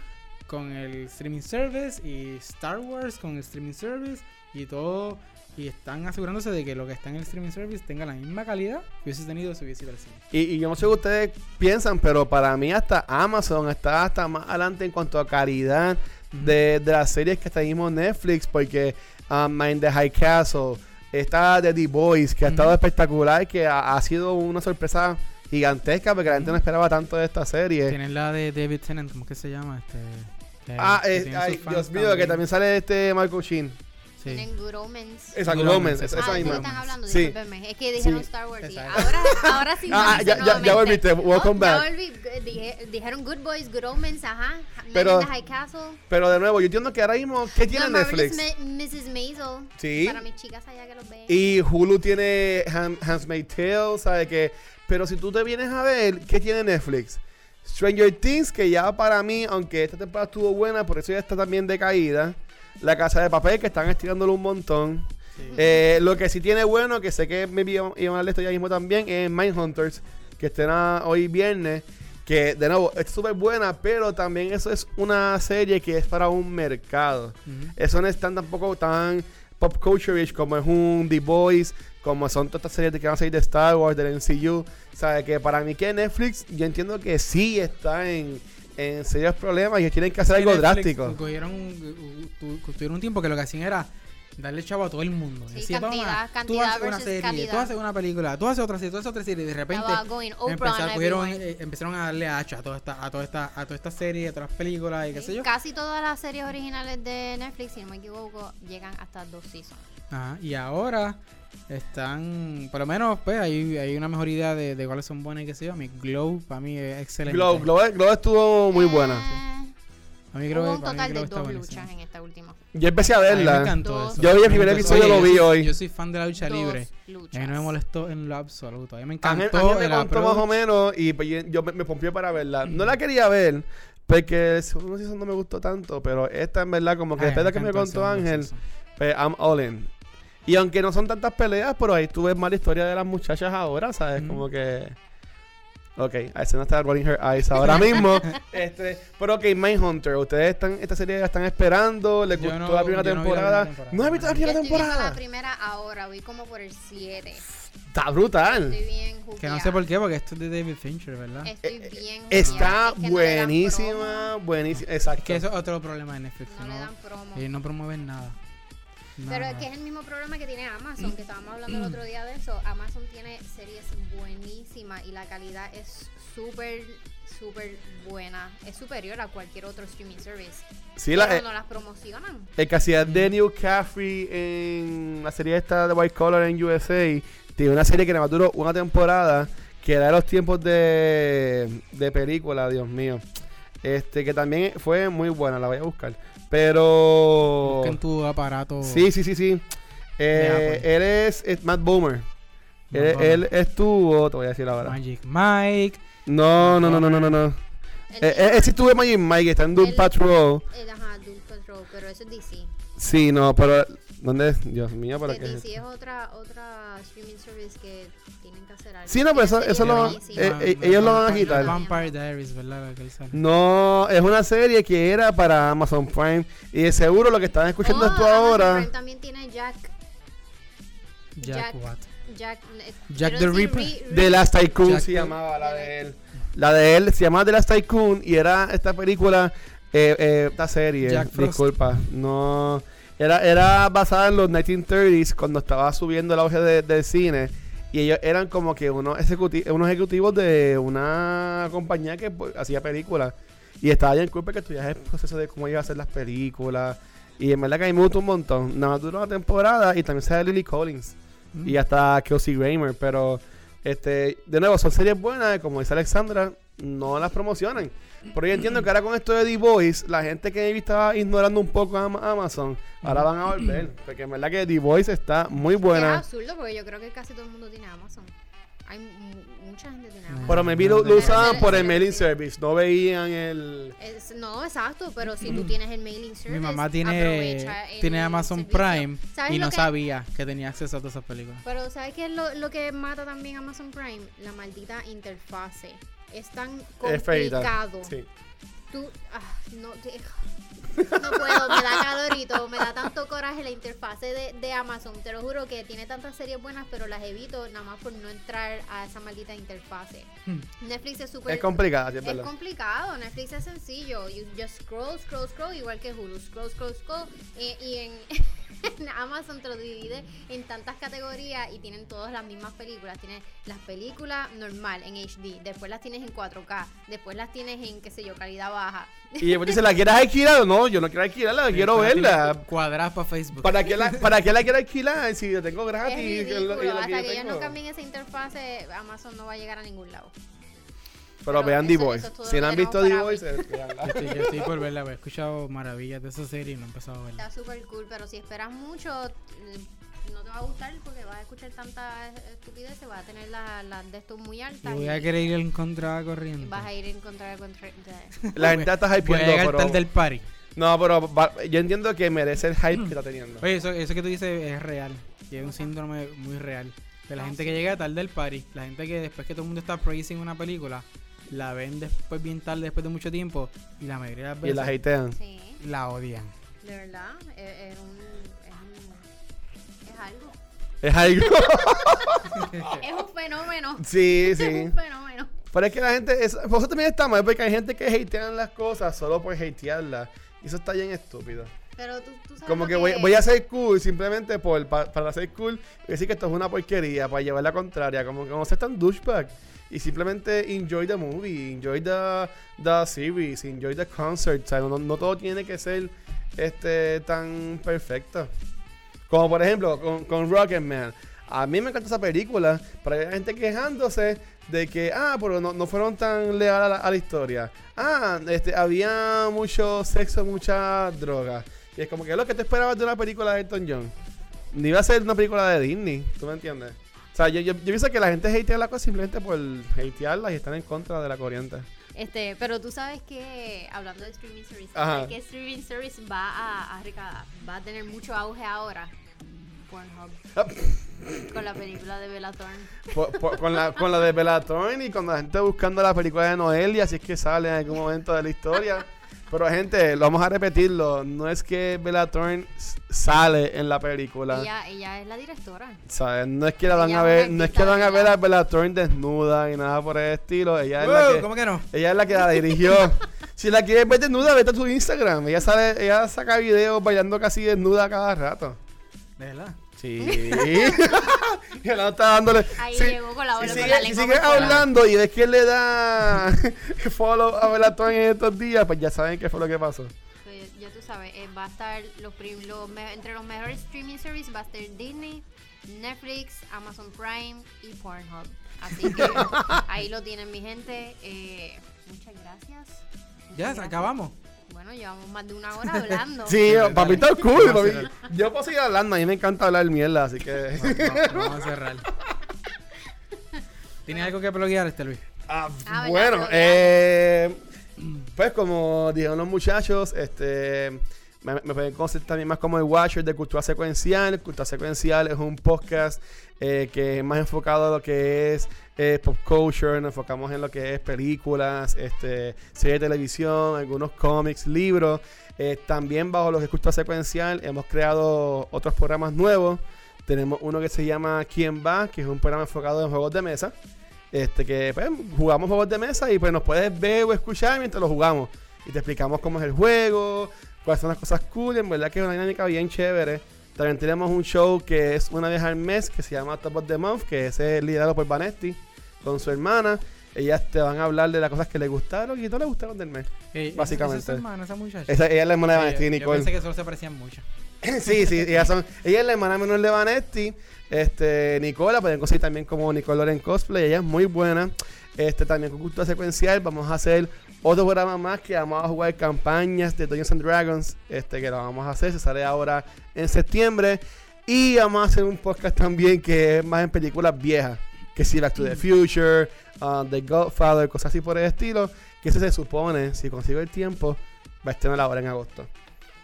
con el streaming service y Star Wars con el streaming service y todo. Y están asegurándose de que lo que está en el streaming service tenga la misma calidad que hubiese tenido si hubiese ido al cine. Y, y yo no sé qué ustedes piensan, pero para mí hasta Amazon está hasta más adelante en cuanto a calidad de, de las series que mismo Netflix, porque um, Mind the High Castle, está The The Boys, que ha estado espectacular, que ha, ha sido una sorpresa gigantesca, porque la gente no esperaba tanto de esta serie. Tienen la de David Tennant, ¿cómo es que se llama? Este, Ah, que eh, ay, Dios mío, que también sale este Michael Sheen. Sí. Tienen Good Omens. Esa Good Omens, esa, esa ah, esa ¿de qué misma. están hablando? Sí. Discúlpenme. Es que dijeron Sí. Star Wars. y ahora, ahora sí. Ah, ya- ya- ya volviste, welcome Oh, ya back. volví. Dije- dijeron Good Boys, Good Omens, ajá. Pero- High Castle. Pero de nuevo, yo entiendo que ahora mismo, ¿qué tiene Marvelous Netflix? Ma- Mrs. Maisel. Sí. Para mis chicas allá que los ven. Y Hulu tiene Han- Handmaid's Tale, ¿sabes qué? Pero si tú te vienes a ver, ¿qué tiene Netflix? Stranger Things, que ya para mí, aunque esta temporada estuvo buena, por eso ya está también decaída. La Casa de Papel, que están estirándolo un montón. Eh, lo que sí tiene bueno, que sé que me iban a hablar de esto ya mismo también, es Mindhunters, que estrena hoy viernes. Que de nuevo, es súper buena, pero también eso es una serie que es para un mercado. Eso no es tan tampoco tan pop culture como es un The Boys, como son todas estas series de que van a salir de Star Wars, del MCU. O sea, que para mí que Netflix, yo entiendo que sí está en, en serios problemas y tienen que hacer algo Netflix drástico. Cogieron, un- tu- tu- tuvieron un tiempo que lo que hacían era darle chavo a todo el mundo. Sí, Decía, cantidad, "Toma, tú cantidad haces una versus serie, calidad". tú haces una película, tú haces otra serie, tú haces otra serie y de repente empezaron, cogieron, eh, empezaron a darle hacha a toda esta, a toda esta, a toda esta serie, a todas las películas y qué sé yo. Casi todas las series originales de Netflix, si no me equivoco, llegan hasta dos seasons. Ajá, y ahora están, por lo menos, pues hay, hay una mejor idea de, de cuáles son buenas y qué sé yo. Mi Glow, para mí es excelente. Glow, Glow, Glow estuvo muy buena. Eh, A mí Glow, Hubo un mí total Glow de dos buenísimo. luchas en esta última. Yo empecé a A mí me verla. encantó Dos. eso. Yo vi el Me primer episodio, lo vi hoy. Yo soy fan de la lucha Dos libre. luchas. A mí no me molestó en lo absoluto. A mí me encantó Ángel el me contó más o menos y pues, yo, yo me, me pompié para verla. No la quería ver porque el segundo season no me gustó tanto, pero esta en verdad como que Ay, después de que me contó Ángel, pues I'm all in. Y aunque no son tantas peleas, pero ahí tú ves más la historia de las muchachas ahora, ¿sabes? Como que... Ok, ahí se no está rolling her eyes ahora mismo. este, pero ok, Mindhunter, ¿ustedes están, esta serie la están esperando? ¿Les Yo gustó no- la primera yo no vi la temporada? primera temporada. ¿No has visto la Yo primera estoy viendo la temporada? primera ahora, voy como por el 7. Está brutal. Estoy bien Que no sé por qué, porque esto es de David Fincher, ¿verdad? Estoy Eh, bien Está jugueada. Es que no le dan buenísima, buenísima, exacto. Que eso es otro problema de Netflix. No, le dan promo. ellos no promueven nada. Pero es que es el mismo programa que tiene Amazon, que estábamos hablando el otro día de eso. Amazon tiene series buenísimas y la calidad es súper, súper buena. Es superior a cualquier otro streaming service. Sí, la, eh, no las promocionan. el que hacía Daniel Caffrey en la serie esta de White Collar en USA, tiene una serie que nada más duró una temporada, que era de los tiempos de, de película, Dios mío. Este, que también fue muy buena, la voy a buscar. Pero... Busquen tu aparato. Sí, sí, sí, sí. Eh, Apple. él es, es Matt Boomer. Él, él estuvo, te voy a decir ahora. Magic Mike. No, no, no, no, no, no. no. El Eh, eh, ese estuvo en Magic Mike, está en Doom Él- Patrol. el, ajá, Doom Patrol, pero eso es DC. Sí, no, pero. ¿Dónde es? Dios mío, ¿para Que DC es otra, otra streaming service que tienen que hacer algo. Sí, no, pero eso- eso lo- eh, eh, ellos lo van a quitar. Vampire Diaries, ¿verdad? No, es una serie que era para Amazon Prime. Y de seguro lo que están escuchando Oh, esto Amazon ahora. Prime también tiene Jack. Jack, Jack- What. Jack, eh, Jack the Ripper. Ri- The Last Tycoon Jack se llamaba la de él. La de él se llamaba The Last Tycoon y era esta película, eh, eh, esta serie, Jack Frost. disculpa, no... Era, era basada en los 1930s cuando estaba subiendo el auge de- del cine y ellos eran como que unos, ejecuti- unos ejecutivos de una compañía que pues, hacía películas y estaba ya en culpa que estudias el proceso de cómo iba a hacer las películas y en verdad que a mí me gustó un montón. Nada más duró una temporada y también sale Lily Collins Mm. y hasta Kelsey Grammer, pero este, de nuevo, son series buenas, como dice Alexandra, no las promocionan. Pero yo entiendo que ahora con esto de The Voice, la gente que estaba ignorando un poco a Ama- Amazon, ahora van a volver. Porque en verdad que The Voice está muy Es buena. absurdo porque yo creo que casi todo el mundo tiene Amazon. Hay mu- mucha gente tiene Amazon. Pero maybe lo, lo usaban por el mailing service, no veían el... Es- no, exacto, pero si tú tienes el mailing service, Mi mamá tiene, tiene Amazon. Prime ¿Sabes y no que- sabía que tenía acceso a todas esas películas. Pero ¿sabes qué es lo, lo que mata también Amazon Prime? La maldita interfase. Es tan Es feita. complicado. Sí. Tú, ah, no, no puedo, me da calorito, me da tanto coraje la interfase de, de Amazon. Te lo juro que tiene tantas series buenas, pero las evito nada más por no entrar a esa maldita interfase. Netflix es súper... Es es Es verdad. complicado, Netflix es sencillo. You just scroll, scroll, scroll, igual que Hulu. Scroll, scroll, scroll. eh, y en, en Amazon te lo divide en tantas categorías y tienen todas las mismas películas. Tienes las películas normal en HD, después las tienes en 4K, después las tienes en, qué sé yo, calidad baja. Y después dice, ¿la quieres alquilar o no? Yo no quiero alquilarla, quiero verla. Cuadradas para Facebook. ¿Para qué, la, ¿Para qué la quiero alquilar si yo tengo gratis? es que Hasta yo que ellos no cambien esa interfase, Amazon no va a llegar a ningún lado. Pero Pero vean todo Si no han visto veanla. Yo estoy, yo estoy por verla, he escuchado maravillas de esa serie y no he empezado a verla. Está súper cool, pero si esperas mucho, mm, no te va a gustar porque vas a escuchar tanta estupidez, vas a tener las la de estos muy Y altas. voy a y querer ir en contra de corriente. vas a ir en contra de- La gente está Voy a hypeando, llegar pero... del party. No, pero va- yo entiendo que merece el hype que está teniendo. Oye, eso, eso que tú dices es real. Y es un síndrome muy real. De la Ah, gente sí. que llega tarde del party. La gente que después que todo el mundo está praising una película, la ven después bien tarde, después de mucho tiempo. Y la mayoría de las Y veces la hatean. Sí, la odian. de verdad, es, es un... Es algo. Es un fenómeno. sí, Es sí. un fenómeno. Pero es que la gente... Es, por eso también está mal, porque hay gente que hatean las cosas solo por hatearlas. Y eso está bien estúpido. Pero tú, tú sabes Como lo que voy, voy a ser cool simplemente por, pa- para ser cool y decir que esto es una porquería, para llevar la contraria. Como que no seas tan douchebag. Y simplemente enjoy the movie, enjoy the, the series, enjoy the concert. O sea, no, no todo tiene que ser este tan perfecto. Como por ejemplo con, con Rocketman. A mí me encanta esa película, pero hay gente quejándose de que, ah, pero no, no fueron tan leales a la, historia. Ah, este, había mucho sexo, mucha droga. Y es como que lo que te esperabas de una película de Elton John. Ni iba a ser una película de Disney, ¿tú me entiendes? O sea, yo, yo, yo pienso que la gente hatea la cosa simplemente por hatearla y están en contra de la corriente. Este, pero tú sabes que, hablando de streaming service, Ajá. ¿sabes que streaming service va a, a, va a tener mucho auge ahora? Pornhub. Con la película de Bella Thorne. Con, la, con la de Bellatrix y con la gente buscando la película de Noelia, si es que sale en algún momento de la historia. Pero gente, lo vamos a repetirlo, no es que Bellatrix s- sale en la película. Ella, ella es la directora. ¿sabes? No es que la van Ella a ver, no es que van a ver a ella. Bellatrix desnuda y nada por el estilo. Ella es, la que, ¿Cómo que no? ella es la que la dirigió. si la quieres ver desnuda, vete a su Instagram. Ella sale, ella saca videos bailando casi desnuda cada rato. De verdad. Sí. y no está dándole. Ahí Sí, llegó con la bola sigue, con la si lengua sigue hablando y ves que le da follow a Bellatrix en estos días, pues ya saben qué fue lo que pasó. Pues, ya tú sabes, eh, va a estar los prim- los me- entre los mejores streaming services va a estar Disney, Netflix, Amazon Prime y Pornhub. Así que ahí lo tienen mi gente. Eh, muchas gracias. Muchas Ya, gracias. acabamos. Bueno, llevamos más de una hora hablando. Sí, papi, está cool. Papi. Yo puedo seguir hablando, a mí me encanta hablar mierda, así que. Vamos, vamos a cerrar. ¿Tienes algo que bloquear, este Luis? Ah, Ah, bueno, eh, pues como dijeron los muchachos, este me, me pueden conocer también más como el Watcher de Cultura Secuencial. Cultura Secuencial es un podcast eh, que es más enfocado a lo que es eh, pop culture. Nos enfocamos en lo que es películas, este, series de televisión, algunos cómics, libros. Eh, también bajo lo que es Cultura Secuencial hemos creado otros programas nuevos Tenemos uno que se llama ¿Quién va? Que es un programa enfocado en juegos de mesa. Este que pues, jugamos juegos de mesa y pues nos puedes ver o escuchar mientras lo jugamos. Y te explicamos cómo es el juego, cuáles son las cosas cool. En verdad que es una dinámica bien chévere. También tenemos un show que es una vez al mes que se llama Top of the Month, que es liderado por Vanetti con su hermana. Ellas te van a hablar de las cosas que le gustaron y no le gustaron del mes. Eh, básicamente. Esa es su hermana, esa muchacha. Esa, ella es la hermana de Vanetti, yo, Nicole. yo pensé que solo se parecían mucho. sí, sí, ellas son, ella es la hermana menor de Vanetti. Este, Nicola, pueden conseguir también como Nicole Loren Cosplay, ella es muy buena. Este, también con cultura secuencial, vamos a hacer otro programa más que vamos a jugar campañas de Dungeons and Dragons, este, que lo vamos a hacer, se sale ahora en septiembre. Y vamos a hacer un podcast también que es más en películas viejas, que sí, Back to the Future, uh, The Godfather, cosas así por el estilo, que ese se supone, si consigo el tiempo, va a estar ahora en agosto.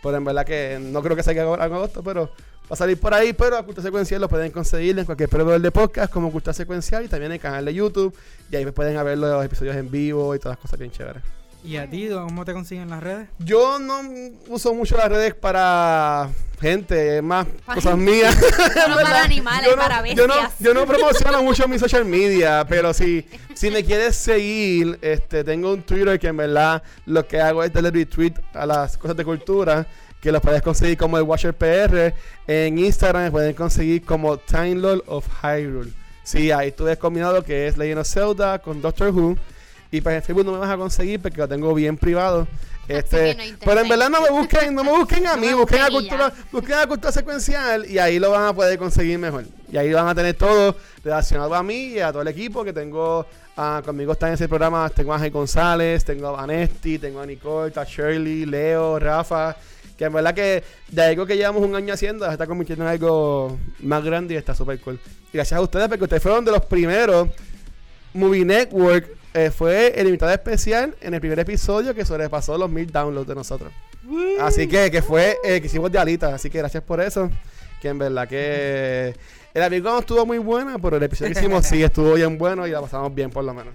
Pero en verdad que no creo que salga en agosto, pero va a salir por ahí. Pero a Cultura Secuencial lo pueden conseguir en cualquier proveedor de podcast como Cultura Secuencial y también en el canal de YouTube. Y ahí pueden ver los episodios en vivo y todas las cosas bien chéveres. ¿Y a ti, cómo te consiguen las redes? Yo no uso mucho las redes para gente, es más cosas mías. No para animales, yo no, para yo no, bestias. yo no promociono mucho mi social media, pero si, si me quieres seguir, este, tengo un Twitter que en verdad lo que hago es darle retweet a las cosas de cultura, que los puedes conseguir como el Watcher PR. En Instagram me pueden conseguir como Time Lord of Hyrule. Sí, ahí estuve combinado que es Legend of Zelda con Doctor Who. Y pues en Facebook no me vas a conseguir porque lo tengo bien privado. Este, no pero en verdad no me busquen, no me busquen a mí, busquen a cultura, busquen a cultura secuencial y ahí lo van a poder conseguir mejor. Y ahí van a tener todo relacionado a mí y a todo el equipo que tengo ah, conmigo está en ese programa. Tengo a Ángel González, tengo a Vanesti, tengo a Nicole, está Shirley, Leo, Rafa. Que en verdad que de algo que llevamos un año haciendo se está convirtiendo en algo más grande y está súper cool. Y gracias a ustedes porque ustedes fueron de los primeros. Movie Network eh, fue el invitado especial en el primer episodio que sobrepasó los mil downloads de nosotros. Así que, que fue eh, que hicimos de alitas. Así que gracias por eso. Que en verdad que el amigo no estuvo muy buena, pero el episodio que hicimos sí estuvo bien bueno y la pasamos bien por lo menos.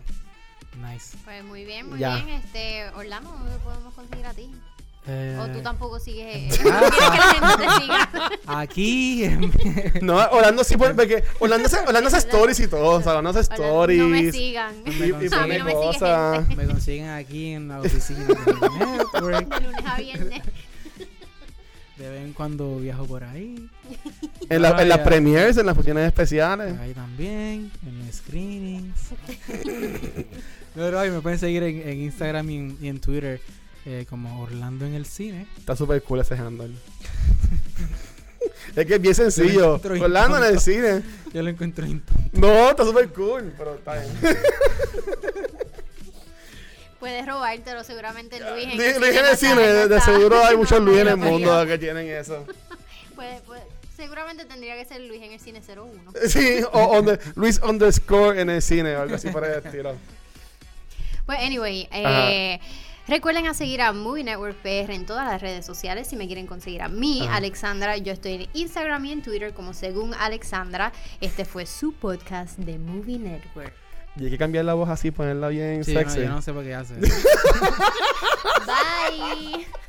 Nice. Pues muy bien, muy Ya. bien. Este, Orlando, ¿dónde podemos conseguir a ti? Eh, O tú tampoco sigues. eh, Ah, que la gente te siga. Aquí. en- No, Orlando sí, por- porque Orlando hace, Orlando hace stories y todo. O sea, Orlando hace stories. No me sigan. y, Me y pone no me cosas. me consiguen aquí en la oficina de Network. De lunes a viernes. De vez en cuando viajo por ahí. En, la- en las premieres, en las funciones especiales. Ahí también, en los screenings. No, no, y me pueden seguir en, en Instagram y en, y en Twitter eh, como Orlando en el cine. Está súper cool ese handle. es que es bien sencillo. Orlando en el cine. Yo lo encuentro int- No, está súper cool. Pero está bien. Puedes robártelo seguramente Luis en el Luis en el cine, de, seguro hay muchos No, Luis en el mundo que tienen eso. Puede- puede- seguramente tendría que ser Luis en el cine 01. Sí, o under- Luis underscore en el cine o algo así por el estilo. Pues, anyway, eh, Recuerden a seguir a Movie Network PR en todas las redes sociales si me quieren conseguir a mí, Alexandra. Yo estoy en Instagram y en Twitter como según Alexandra. Este fue su podcast de Movie Network. Y hay que cambiar la voz así, ponerla bien sexy. Yo no sé por qué. Bye.